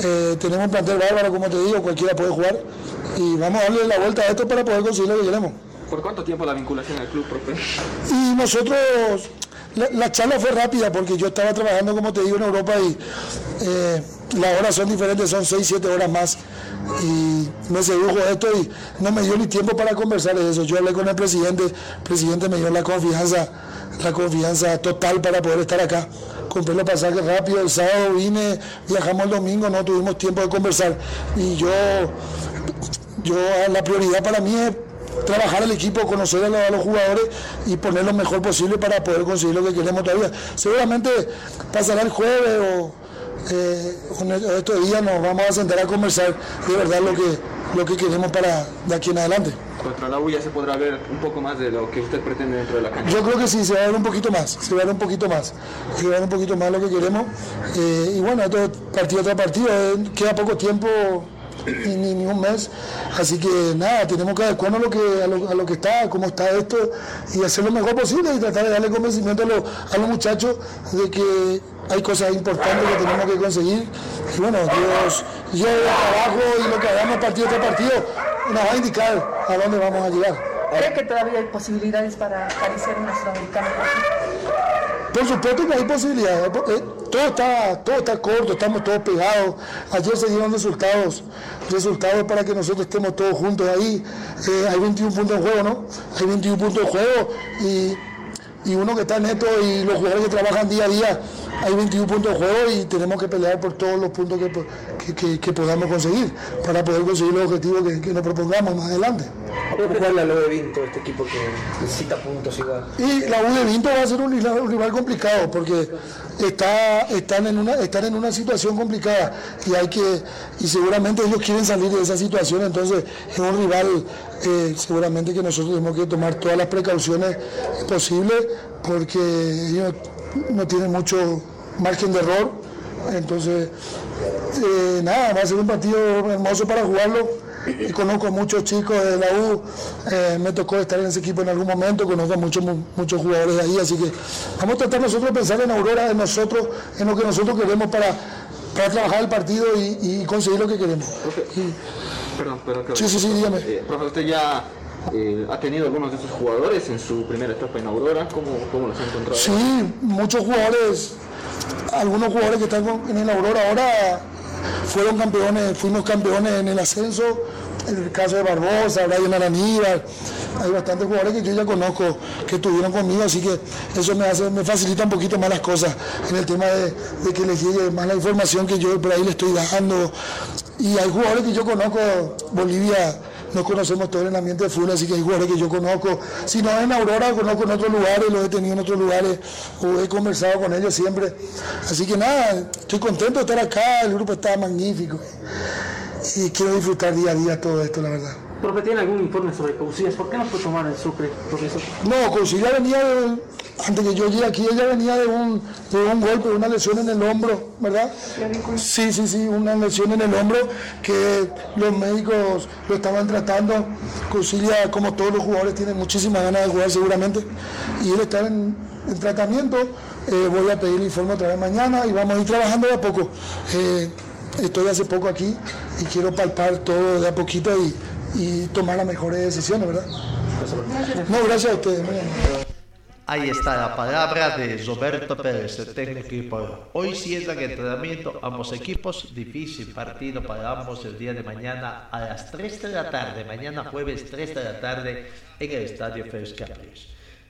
Eh, tenemos un plantel bárbaro, como te digo, cualquiera puede jugar y vamos a darle la vuelta a esto para poder conseguir lo que queremos. ¿Por cuánto tiempo la vinculación al club, profe? Y nosotros, la, la charla fue rápida porque yo estaba trabajando, como te digo, en Europa y eh, las horas son diferentes, son 6, 7 horas más. Y me sedujo esto y no me dio ni tiempo para conversar de eso. Yo hablé con el presidente, el presidente me dio la confianza, la confianza total para poder estar acá. Compré los pasajes rápido, el sábado vine, viajamos el domingo, no tuvimos tiempo de conversar. Y yo, yo la prioridad para mí es trabajar el equipo, conocer a los jugadores y poner lo mejor posible para poder conseguir lo que queremos todavía. Seguramente pasará el jueves o eh, con estos días nos vamos a sentar a conversar de verdad lo que, lo que queremos para de aquí en adelante. Contra la U ya se podrá ver un poco más de lo que usted pretende dentro de la cancha. Yo creo que sí, se va a ver un poquito más, se va a ver un poquito más, se va a ver un poquito más lo que queremos. Eh, y bueno, esto es partido tras partido, eh, queda poco tiempo, ni, ni- un mes, así que nada, tenemos que adecuarnos a lo que, a lo, a lo que está, cómo está esto, y hacer lo mejor posible y tratar de darle convencimiento a los, a los muchachos de que hay cosas importantes que tenemos que conseguir. Y bueno, Dios, el trabajo y lo que hagamos partido tras partido nos va a indicar a dónde vamos a llegar. ¿Cree que todavía hay posibilidades para acariciar una sudamericana? Por supuesto que hay posibilidades. Todo está, todo está corto, estamos todos pegados. Ayer se dieron resultados, resultados para que nosotros estemos todos juntos ahí. Eh, hay 21 puntos en juego, ¿no? Hay 21 puntos en juego y, y uno que está neto y los jugadores que trabajan día a día, hay 21 puntos en juego y tenemos que pelear por todos los puntos que, que- que- que podamos conseguir para poder conseguir los objetivos que, nos propongamos más adelante. ¿Cómo jugar la Lobe Vinto, este equipo que necesita puntos igual? Y la U de Vinto va a ser un rival, un rival complicado porque está, están, en una, están en una situación complicada y hay que y seguramente ellos quieren salir de esa situación, entonces es un rival eh, seguramente que nosotros tenemos que tomar todas las precauciones posibles porque ellos no tienen mucho margen de error, entonces eh, nada, va a ser un partido hermoso para jugarlo. Y conozco a muchos chicos de la U, eh, me tocó estar en ese equipo en algún momento, conozco a muchos, mu- muchos jugadores de ahí, así que vamos a tratar nosotros de pensar en Aurora, en nosotros, en lo que nosotros queremos para, para trabajar el partido y, y conseguir lo que queremos. Y- Perdón, perdón. que- Sí, sí, sí, dígame. Eh, profe, usted ya eh, ha tenido algunos de esos jugadores en su primera etapa en Aurora. ¿Cómo, cómo los ha encontrado? Sí, muchos jugadores, algunos jugadores que están en el Aurora ahora fueron campeones, fuimos campeones en el ascenso, en el caso de Barbosa, Brian Araníbal, hay bastantes jugadores que yo ya conozco que estuvieron conmigo, así que eso me hace, me facilita un poquito más las cosas en el tema de, de que les llegue más la información que yo por ahí le estoy dando. Y hay jugadores que yo conozco, Bolivia nos conocemos todos en el ambiente de fútbol, así que hay jugadores que yo conozco. Si no en Aurora, conozco en otros lugares, los he tenido en otros lugares, o he conversado con ellos siempre. Así que nada, estoy contento de estar acá, el grupo está magnífico. Y quiero disfrutar día a día todo esto, la verdad. Profe, ¿tiene algún informe sobre Cousillas? ¿Por qué no fue tomar el Sucre, profesor? No, Cousilia venía, de- antes que yo llegue aquí, ella venía de un, de un golpe, de una lesión en el hombro, ¿verdad? Sí, sí, sí, una lesión en el hombro que los médicos lo estaban tratando. Cousilia, como todos los jugadores, tiene muchísimas ganas de jugar seguramente. Y él está en, en tratamiento. Eh, voy a pedir el informe otra vez mañana y vamos a ir trabajando de a poco. Eh, estoy hace poco aquí y quiero palpar todo de a poquito y, y tomar las mejores decisiones, ¿verdad? No, gracias a ustedes. Ahí está la palabra de Roberto Pérez, el técnico. Hoy cierran entrenamiento ambos equipos. Difícil partido para ambos el día de mañana a las 3 de la tarde. Mañana jueves 3 de la tarde en el estadio Félix Capriles.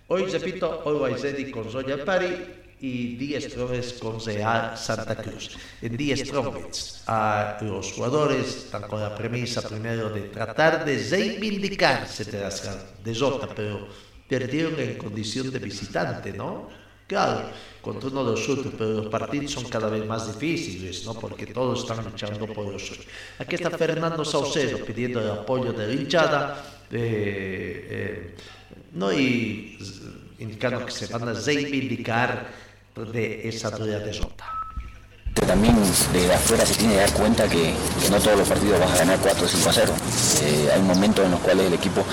Hoy repito, Always Ready con Royal Party y 10 Strongest con Real Santa Cruz. En 10 Strongest a los jugadores están con la premisa primero de tratar de reivindicarse de las derrotas, pero perdieron en condición de visitante, ¿no? Claro, contra uno de los otros, pero los partidos son cada vez más difíciles, ¿no? Porque todos están luchando por los suyo. Aquí está Fernando Saucedo pidiendo el apoyo de la hinchada, eh, eh, ¿no? Y indicando que se van a reivindicar de esa dura derrota. También desde afuera se tiene que dar cuenta que, que no todos los partidos vas a ganar 4 o 5 a 0. Eh, hay momentos en los cuales el equipo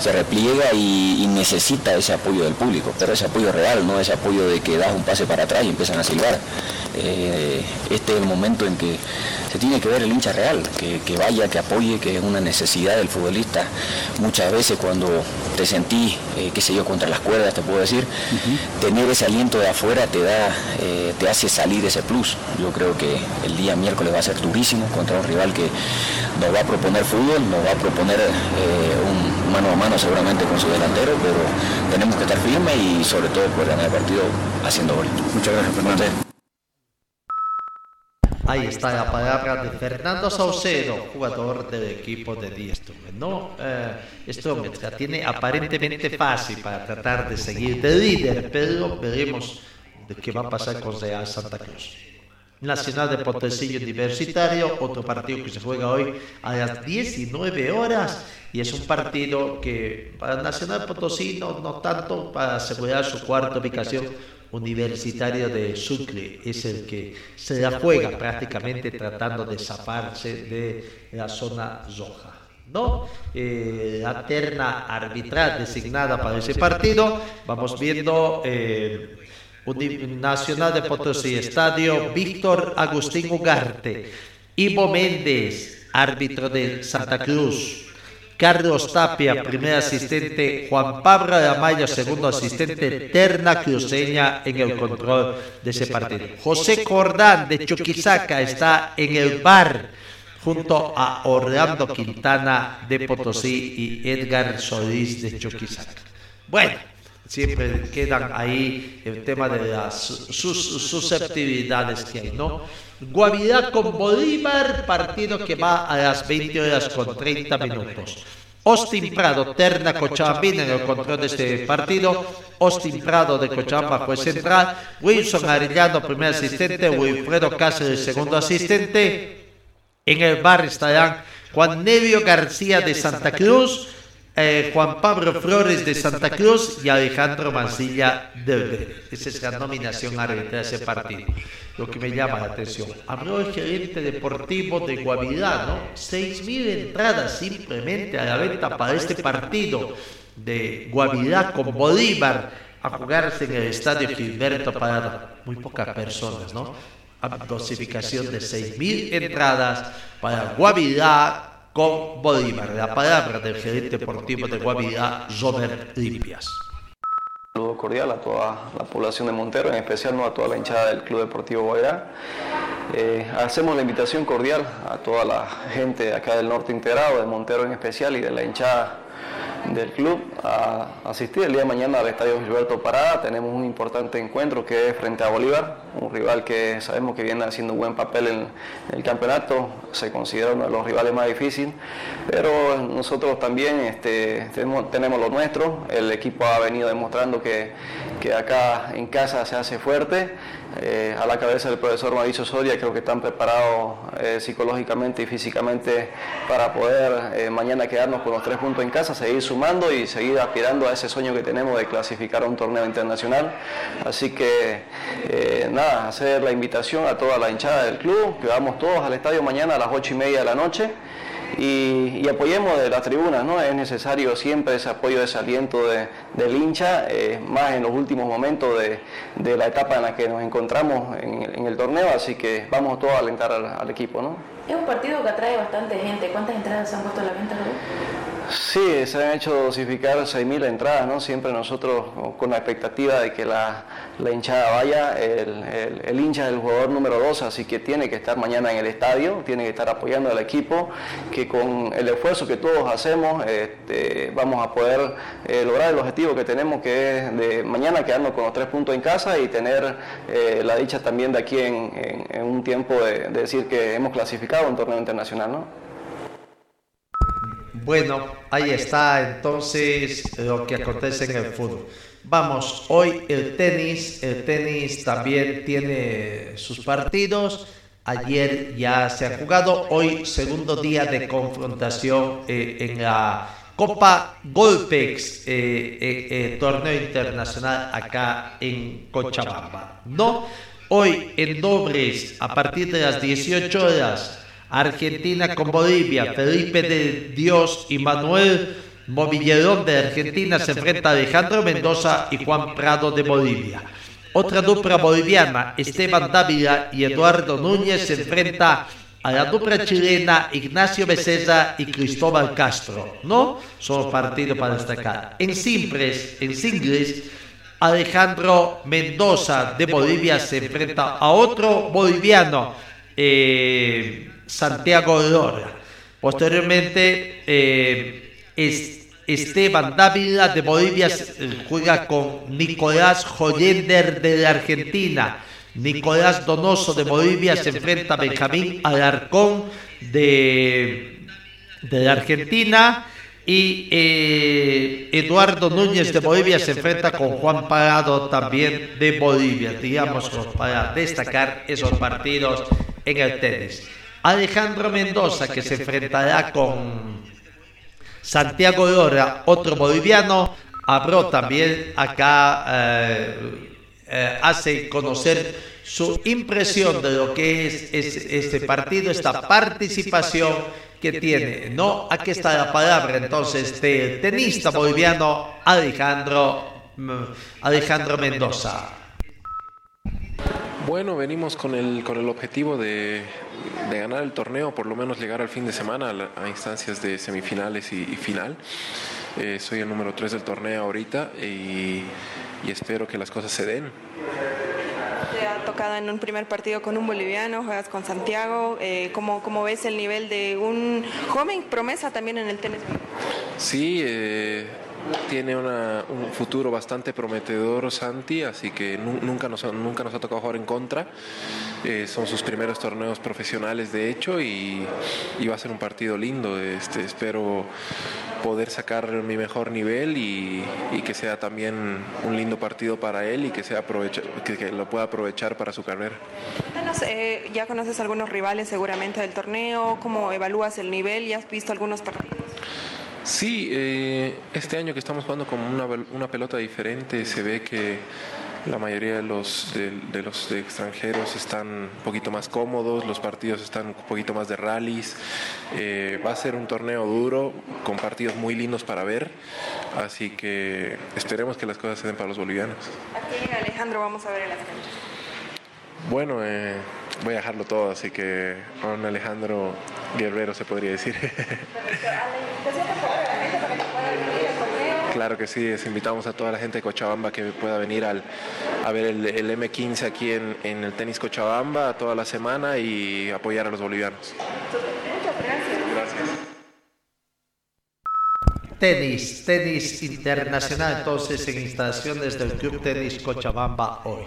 se repliega y, y necesita ese apoyo del público, pero ese apoyo real, no ese apoyo de que das un pase para atrás y empiezan a silbar. Eh, este es el momento en que se tiene que ver el hincha real, que, que vaya, que apoye, que es una necesidad del futbolista. Muchas veces cuando te sentís, eh, qué sé yo, contra las cuerdas, te puedo decir, tener ese aliento de afuera te da, eh, te hace salir ese plus. Yo creo que el día miércoles va a ser durísimo contra un rival que nos va a proponer fútbol, nos va a proponer eh, un mano a mano seguramente con su delantero, pero tenemos que estar firmes y sobre todo poder ganar el partido haciendo gol. Muchas gracias, Fernando. Ahí está la palabra de Fernando Saucedo, jugador del equipo de Diestum. No, eh, esto la tiene aparentemente fácil para tratar de seguir de líder, pero veremos de qué va a pasar con Real Santa Cruz. Nacional de Potosí Universitario, otro partido que se juega hoy a las 19 horas y es un partido que para Nacional Potosí no, no tanto para asegurar su cuarta ubicación, Universitario de Sucre es el que se la juega prácticamente tratando de zafarse de la zona roja. ¿no? Eh, la terna arbitral designada para ese partido, vamos viendo eh, Nacional de Potosí, Estadio Víctor Agustín Ugarte, Ivo Méndez, árbitro de Santa Cruz, Carlos Tapia, primer asistente, Juan Pablo Amayo, segundo asistente, Terna Cruceña en el control de ese partido. José Cordán de Chuquisaca está en el bar junto a Orlando Quintana de Potosí y Edgar Solís de Chuquisaca. Bueno, siempre quedan ahí el tema de las sus susceptibilidades que hay, ¿no? Guavirá con Bolívar, partido que va a las 20 horas con 30 minutos. Austin Prado, Terna Cochabamba en el control de este partido. Austin Prado de Cochabamba fue central. Wilson Arellano, primer asistente. Wilfredo Cáceres, segundo asistente. En el bar estarán Juan Nevio García de Santa Cruz. Eh, Juan Pablo Flores de Santa Cruz y Alejandro Mancilla de Esa es la nominación arbitral de ese partido. Lo que me llama la atención. Habló el gerente deportivo de Guavirá, ¿no? 6.000 entradas simplemente a la venta para este partido de Guavirá con Bolívar a jugarse en el estadio Gilberto Parado. Muy pocas personas, ¿no? A dosificación de 6.000 entradas para Guavirá con Bolívar. La palabra del gerente deportivo de Guavirá, Robert Limpias. Un saludo cordial a toda la población de Montero, en especial no a toda la hinchada del Club Deportivo Guavirá. Eh, hacemos la invitación cordial a toda la gente acá del norte integrado, de Montero en especial y de la hinchada del club a asistir el día de mañana al Estadio Gilberto Parada. Tenemos un importante encuentro que es frente a Bolívar, un rival que sabemos que viene haciendo un buen papel en, el campeonato, se considera uno de los rivales más difíciles, pero nosotros también este, tenemos, tenemos, lo nuestro, el equipo ha venido demostrando que, que acá en casa se hace fuerte. Eh, a la cabeza del profesor Mauricio Soria, creo que están preparados eh, psicológicamente y físicamente para poder eh, mañana quedarnos con los tres puntos en casa, seguir sumando y seguir aspirando a ese sueño que tenemos de clasificar a un torneo internacional. Así que nada, hacer la invitación a toda la hinchada del club, que vamos todos al estadio mañana a las ocho y media de la noche y, apoyemos de las tribunas, ¿no? Es necesario siempre ese apoyo, ese aliento de, del hincha, eh, más en los últimos momentos de, de, la etapa en la que nos encontramos en, el torneo, así que vamos todos a alentar al, equipo, ¿no? Es un partido que atrae bastante gente. ¿Cuántas entradas se han puesto a la venta, Sí, se han hecho dosificar 6.000 entradas, ¿no? Siempre nosotros con la expectativa de que la, hinchada vaya, el, hincha es el jugador número 2, así que tiene que estar mañana en el estadio, tiene que estar apoyando al equipo, que con el esfuerzo que todos hacemos este, vamos a poder eh, lograr el objetivo que tenemos, que es de mañana quedarnos con los tres puntos en casa y tener eh, la dicha también de aquí en, un tiempo de, decir que hemos clasificado un torneo internacional, ¿no? Bueno, ahí está entonces lo que acontece en el fútbol. Vamos, hoy el tenis, el tenis también tiene sus partidos. Ayer ya se ha jugado, hoy segundo día de confrontación eh, en la Copa Golpex, eh, eh, torneo internacional acá en Cochabamba. No, hoy en dobles a partir de las 18 horas Argentina con Bolivia, Felipe de Dios y Manuel Movillerón de Argentina se enfrenta a Alejandro Mendoza y Juan Prado de Bolivia. Otra dupla boliviana, Esteban Dávila y Eduardo Núñez, se enfrenta a la dupla chilena Ignacio Becerra y Cristóbal Castro. ¿No? Son partidos para destacar. En simples, en singles, Alejandro Mendoza de Bolivia se enfrenta a otro boliviano, eh, Santiago Lora. Posteriormente, eh, Esteban Dávila de Bolivia juega con Nicolás Joyender de la Argentina. Nicolás Donoso de Bolivia se enfrenta a Benjamín Alarcón de, de la Argentina. Y eh, Eduardo Núñez de Bolivia se enfrenta con Juan Parado también de Bolivia, digamos, para destacar esos partidos en el tenis. Alejandro Mendoza que se enfrentará con Santiago Lora, otro boliviano, habló también acá, eh, eh, hace conocer su impresión de lo que es, este partido, esta participación que tiene. No, aquí está la palabra entonces del tenista boliviano Alejandro, mm, Alejandro Mendoza. Bueno, venimos con el, con el objetivo de, ganar el torneo, por lo menos llegar al fin de semana a, instancias de semifinales y, final. Eh, soy el número 3 del torneo ahorita y, y espero que las cosas se den. Te ha tocado en un primer partido con un boliviano, juegas con Santiago. Eh, ¿cómo, ¿cómo, ves el nivel de un joven promesa también en el tenis? Sí, eh, tiene un futuro bastante prometedor Santi, así que nunca nos, nunca nos ha tocado jugar en contra. Eh, son sus primeros torneos profesionales de hecho y, va a ser un partido lindo. Este, espero poder sacar mi mejor nivel y, que sea también un lindo partido para él y que, sea lo pueda aprovechar para su carrera. Eh, ya conoces algunos rivales seguramente del torneo, ¿cómo evalúas el nivel y has visto algunos partidos? Sí, eh, este año que estamos jugando con una, una, pelota diferente, se ve que la mayoría de los, de, los extranjeros están un poquito más cómodos, los partidos están un poquito más de rallies. Eh, va a ser un torneo duro, con partidos muy lindos para ver, así que esperemos que las cosas se den para los bolivianos. Aquí Alejandro vamos a ver ascenso. Bueno, eh, voy a dejarlo todo, así que con Alejandro Guerrero se podría decir. Claro que sí, les invitamos a toda la gente de Cochabamba que pueda venir al, a ver el, M15 aquí en, el tenis Cochabamba toda la semana y apoyar a los bolivianos. gracias. Tenis, tenis internacional entonces en instalaciones del Club Tenis Cochabamba hoy.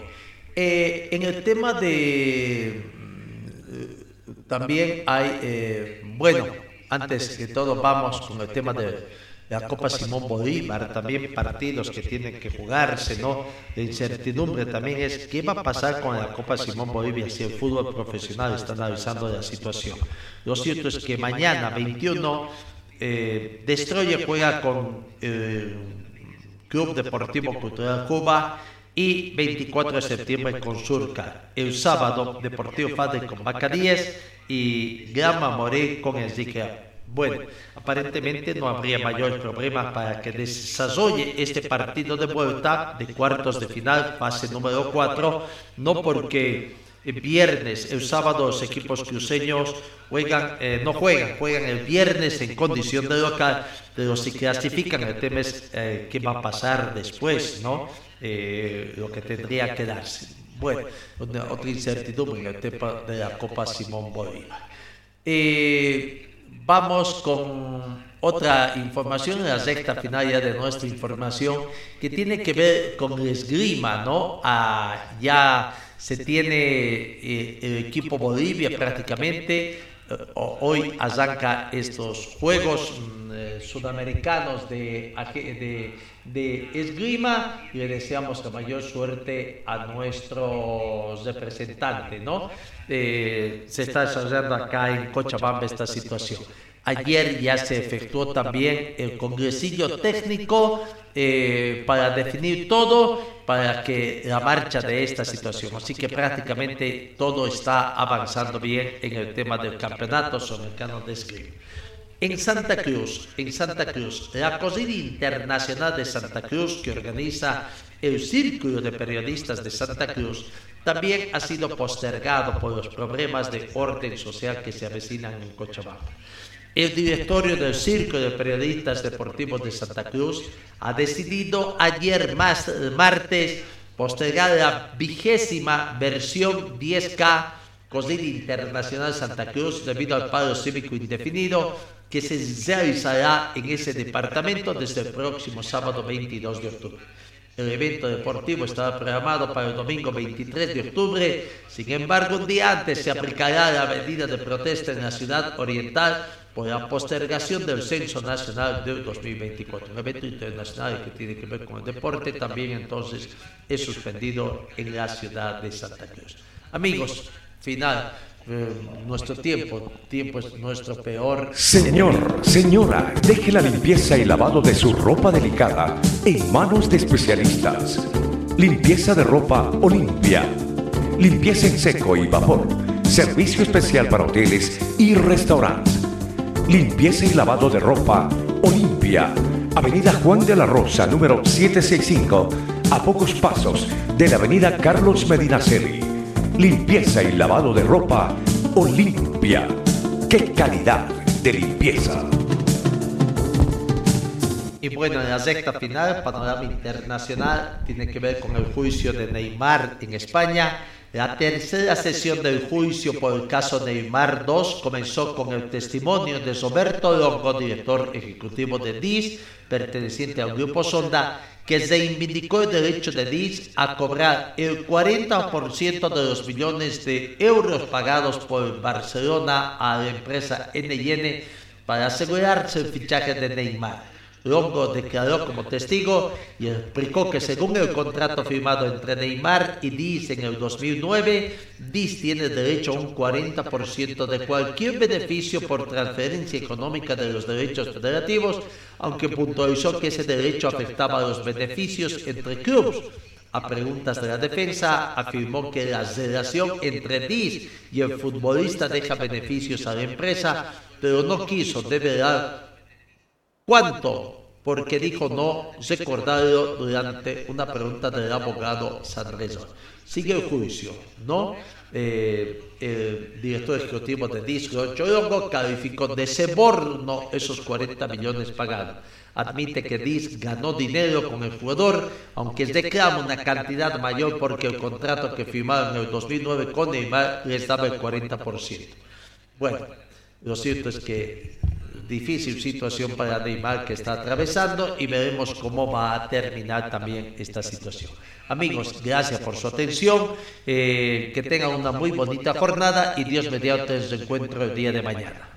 Eh, en el tema de... Mm, también hay, eh, bueno, antes que todo vamos con el tema de la Copa Simón Bolívar, también partidos que tienen que jugarse, ¿no? La incertidumbre también es qué va a pasar con la Copa Simón Bolívar si el fútbol profesional está analizando la situación. Lo cierto es que mañana, 21, eh, Destroyer juega con el Club Deportivo Cultural Cuba y 24 de septiembre con Surca. El sábado, Deportivo Fade con Bacaríes y Grama Moré con Enrique bueno, aparentemente no habría mayor problema para que desarrolle este partido de vuelta de cuartos de final, fase número 4, no porque el viernes, el sábado los equipos cruceños juegan, eh, no juegan, juegan el viernes en condición de local, pero si clasifican el tema es eh, qué va a pasar después, ¿no? Eh, lo que tendría que darse. Bueno, otra incertidumbre en el tema de la Copa Simón Bolívar. Eh, Vamos con otra información, la recta final ya de nuestra información, que tiene que ver con el esgrima, ¿no? Ah, ya se tiene eh, el equipo Bolivia prácticamente, hoy arranca estos Juegos mm, eh, Sudamericanos de, esgrima y le deseamos la mayor suerte a nuestros representantes, ¿no? Eh, se está desarrollando acá en Cochabamba esta situación. Ayer ya se efectuó también el congresillo técnico eh, para definir todo para que la marcha de esta situación. Así que prácticamente todo está avanzando bien en el tema del campeonato sudamericano de esgrima. En Santa Cruz, en Santa Cruz, la Cocina Internacional de Santa Cruz que organiza el Círculo de Periodistas de Santa Cruz también ha sido postergado por los problemas de orden social que se avecinan en Cochabamba. El directorio del Círculo de Periodistas Deportivos de Santa Cruz. Ha decidido ayer más, martes postergar la vigésima versión 10K Cocina Internacional Santa Cruz. Debido al paro cívico indefinido que se realizará en ese departamento desde el próximo sábado 22 de octubre. El evento deportivo estaba programado para el domingo 23 de octubre, sin embargo un día antes se aplicará la medida de protesta en la ciudad oriental por la postergación del Censo Nacional del 2024. Un evento internacional que tiene que ver con el deporte también entonces es suspendido en la ciudad de Santa Cruz. Amigos, final. Eh, nuestro tiempo, tiempo es nuestro peor. Señor, señora, deje la limpieza y lavado de su ropa delicada en manos de especialistas. Limpieza de ropa Olimpia. Limpieza en seco y vapor. Servicio especial para hoteles y restaurantes. Limpieza y lavado de ropa Olimpia. Avenida Juan de la Rosa, número 765, a pocos pasos de la Avenida Carlos Medinaceli limpieza y lavado de ropa Olimpia. ¡Qué calidad de limpieza! Y bueno, en la recta final, panorama internacional, tiene que ver con el juicio de Neymar en España. La tercera sesión del juicio por el caso Neymar 2 comenzó con el testimonio de Roberto Longo, director ejecutivo de DIS, perteneciente al grupo Sonda, que reivindicó el derecho de DIS a cobrar el 40% de los millones de euros pagados por Barcelona a la empresa NN para asegurarse el fichaje de Neymar. Longo declaró como testigo y explicó que según el contrato firmado entre Neymar y DIS en el 2009, DIS tiene derecho a un 40% de cualquier beneficio por transferencia económica de los derechos federativos, aunque puntualizó que ese derecho afectaba a los beneficios entre clubes. A preguntas de la defensa, afirmó que la relación entre DIS y el futbolista deja beneficios a la empresa, pero no quiso develar ¿Cuánto? Porque dijo no recordado durante una pregunta del abogado Sanrezo. Sigue el juicio, ¿no? Eh, el director ejecutivo de Disco, Chorongo, calificó de seborno esos 40 millones pagados. Admite que Dis ganó dinero con el jugador, aunque reclama una cantidad mayor porque el contrato que firmaron en el 2009 con Neymar les daba el 40%. Bueno, lo cierto es que difícil situación para Neymar que está atravesando y veremos cómo va a terminar también esta situación. Amigos, gracias por su atención, eh, que tengan una muy bonita jornada y Dios mediante el encuentro el día de mañana.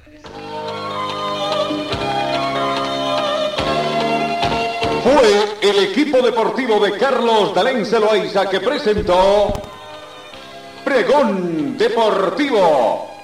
Fue el equipo deportivo de Carlos Dalén Celoaiza que presentó Pregón Deportivo.